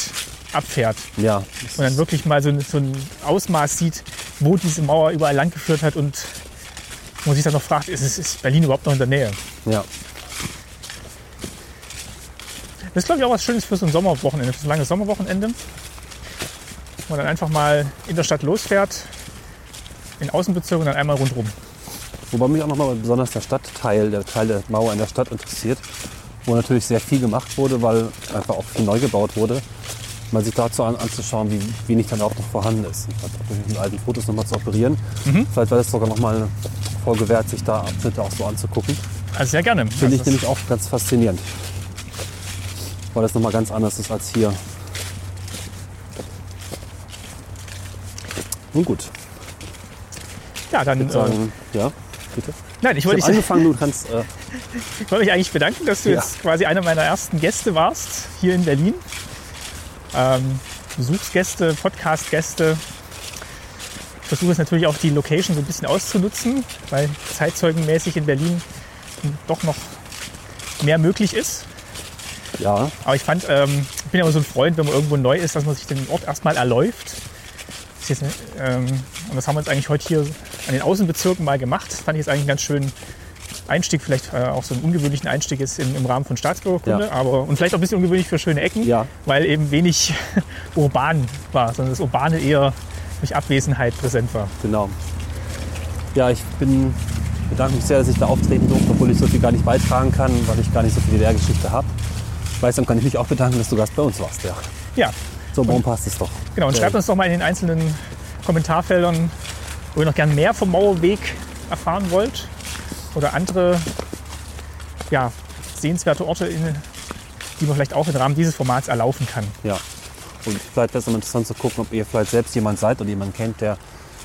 abfährt Ja, und dann wirklich mal so ein, so ein Ausmaß sieht, wo diese Mauer überall lang geführt hat und man sich dann noch fragt, ist, ist Berlin überhaupt noch in der Nähe? ja. Das ist, glaube ich, auch was Schönes für so ein Sommerwochenende, für so ein langes Sommerwochenende. Wo man dann einfach mal in der Stadt losfährt, in Außenbezirken und dann einmal rundherum. Wobei mich auch nochmal besonders der Stadtteil, der Teil der Mauer in der Stadt interessiert, wo natürlich sehr viel gemacht wurde, weil einfach auch viel neu gebaut wurde. Mal sich dazu an, anzuschauen, wie wenig dann auch noch vorhanden ist. Und auch mit alten Fotos nochmal zu operieren. Vielleicht wäre es sogar nochmal eine Folge wert, sich da Abschnitte auch so anzugucken. Also sehr gerne. Finde also ich nämlich auch ganz faszinierend. Weil das nochmal ganz anders ist als hier. Nun gut, ja, dann ich sagen, ja, bitte. äh, nein, ich Ich wollte dich, angefangen, du kannst. Äh, ich wollte mich eigentlich bedanken, dass du Ja. jetzt quasi einer meiner ersten Gäste warst hier in Berlin. Ähm, Besuchsgäste, Podcast-Gäste. Ich versuche es natürlich auch die Location so ein bisschen auszunutzen, weil zeitzeugenmäßig in Berlin doch noch mehr möglich ist. ja, Aber ich fand, ähm, ich bin ja immer so ein Freund, wenn man irgendwo neu ist, dass man sich den Ort erstmal erläuft. Das jetzt, ähm, und das haben wir jetzt eigentlich heute hier an den Außenbezirken mal gemacht. Das fand ich jetzt eigentlich einen ganz schönen Einstieg, vielleicht äh, auch so einen ungewöhnlichen Einstieg ist im, im Rahmen von Staatsbürgerkunde, Ja. aber und vielleicht auch ein bisschen ungewöhnlich für schöne Ecken, Ja. weil eben wenig urban war, sondern das Urbane eher durch Abwesenheit präsent war. Genau. Ja, ich bin, bedanke mich sehr, dass ich da auftreten durfte, obwohl ich so viel gar nicht beitragen kann, weil ich gar nicht so viel Lehrgeschichte habe. Weiß, dann kann ich mich auch bedanken, dass du Gast bei uns warst. Ja. Ja, So, warum passt es doch? Genau, und schreibt uns doch mal in den einzelnen Kommentarfeldern, wo ihr noch gern mehr vom Mauerweg erfahren wollt oder andere ja, sehenswerte Orte, in, die man vielleicht auch im Rahmen dieses Formats erlaufen kann. Ja. Und vielleicht wäre es interessant zu gucken, ob ihr vielleicht selbst jemand seid oder jemanden kennt, der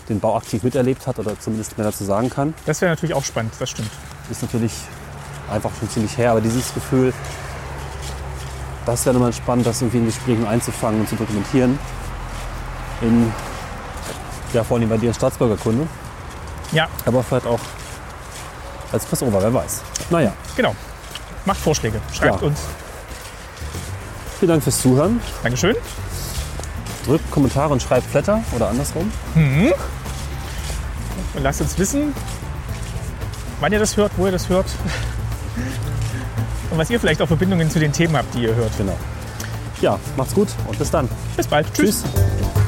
den Bau aktiv miterlebt hat oder zumindest mehr dazu sagen kann. Das wäre natürlich auch spannend, das stimmt. Ist natürlich einfach schon ziemlich her, aber dieses Gefühl, das wäre nochmal spannend, das irgendwie in Gesprächen einzufangen und zu dokumentieren. In, ja, vor allem bei dir in Staatsbürgerkunde. Ja, Aber vielleicht auch als Crossover, wer weiß. Naja, genau. Macht Vorschläge. Schreibt Ja. uns. vielen Dank fürs Zuhören. Dankeschön. Drückt Kommentare und schreibt Flatter oder andersrum. Und lasst uns wissen, wann ihr das hört, wo ihr das hört. Und was ihr vielleicht auch Verbindungen zu den Themen habt, die ihr hört. Genau. Ja, macht's gut und bis dann. Bis bald. Tschüss. Tschüss.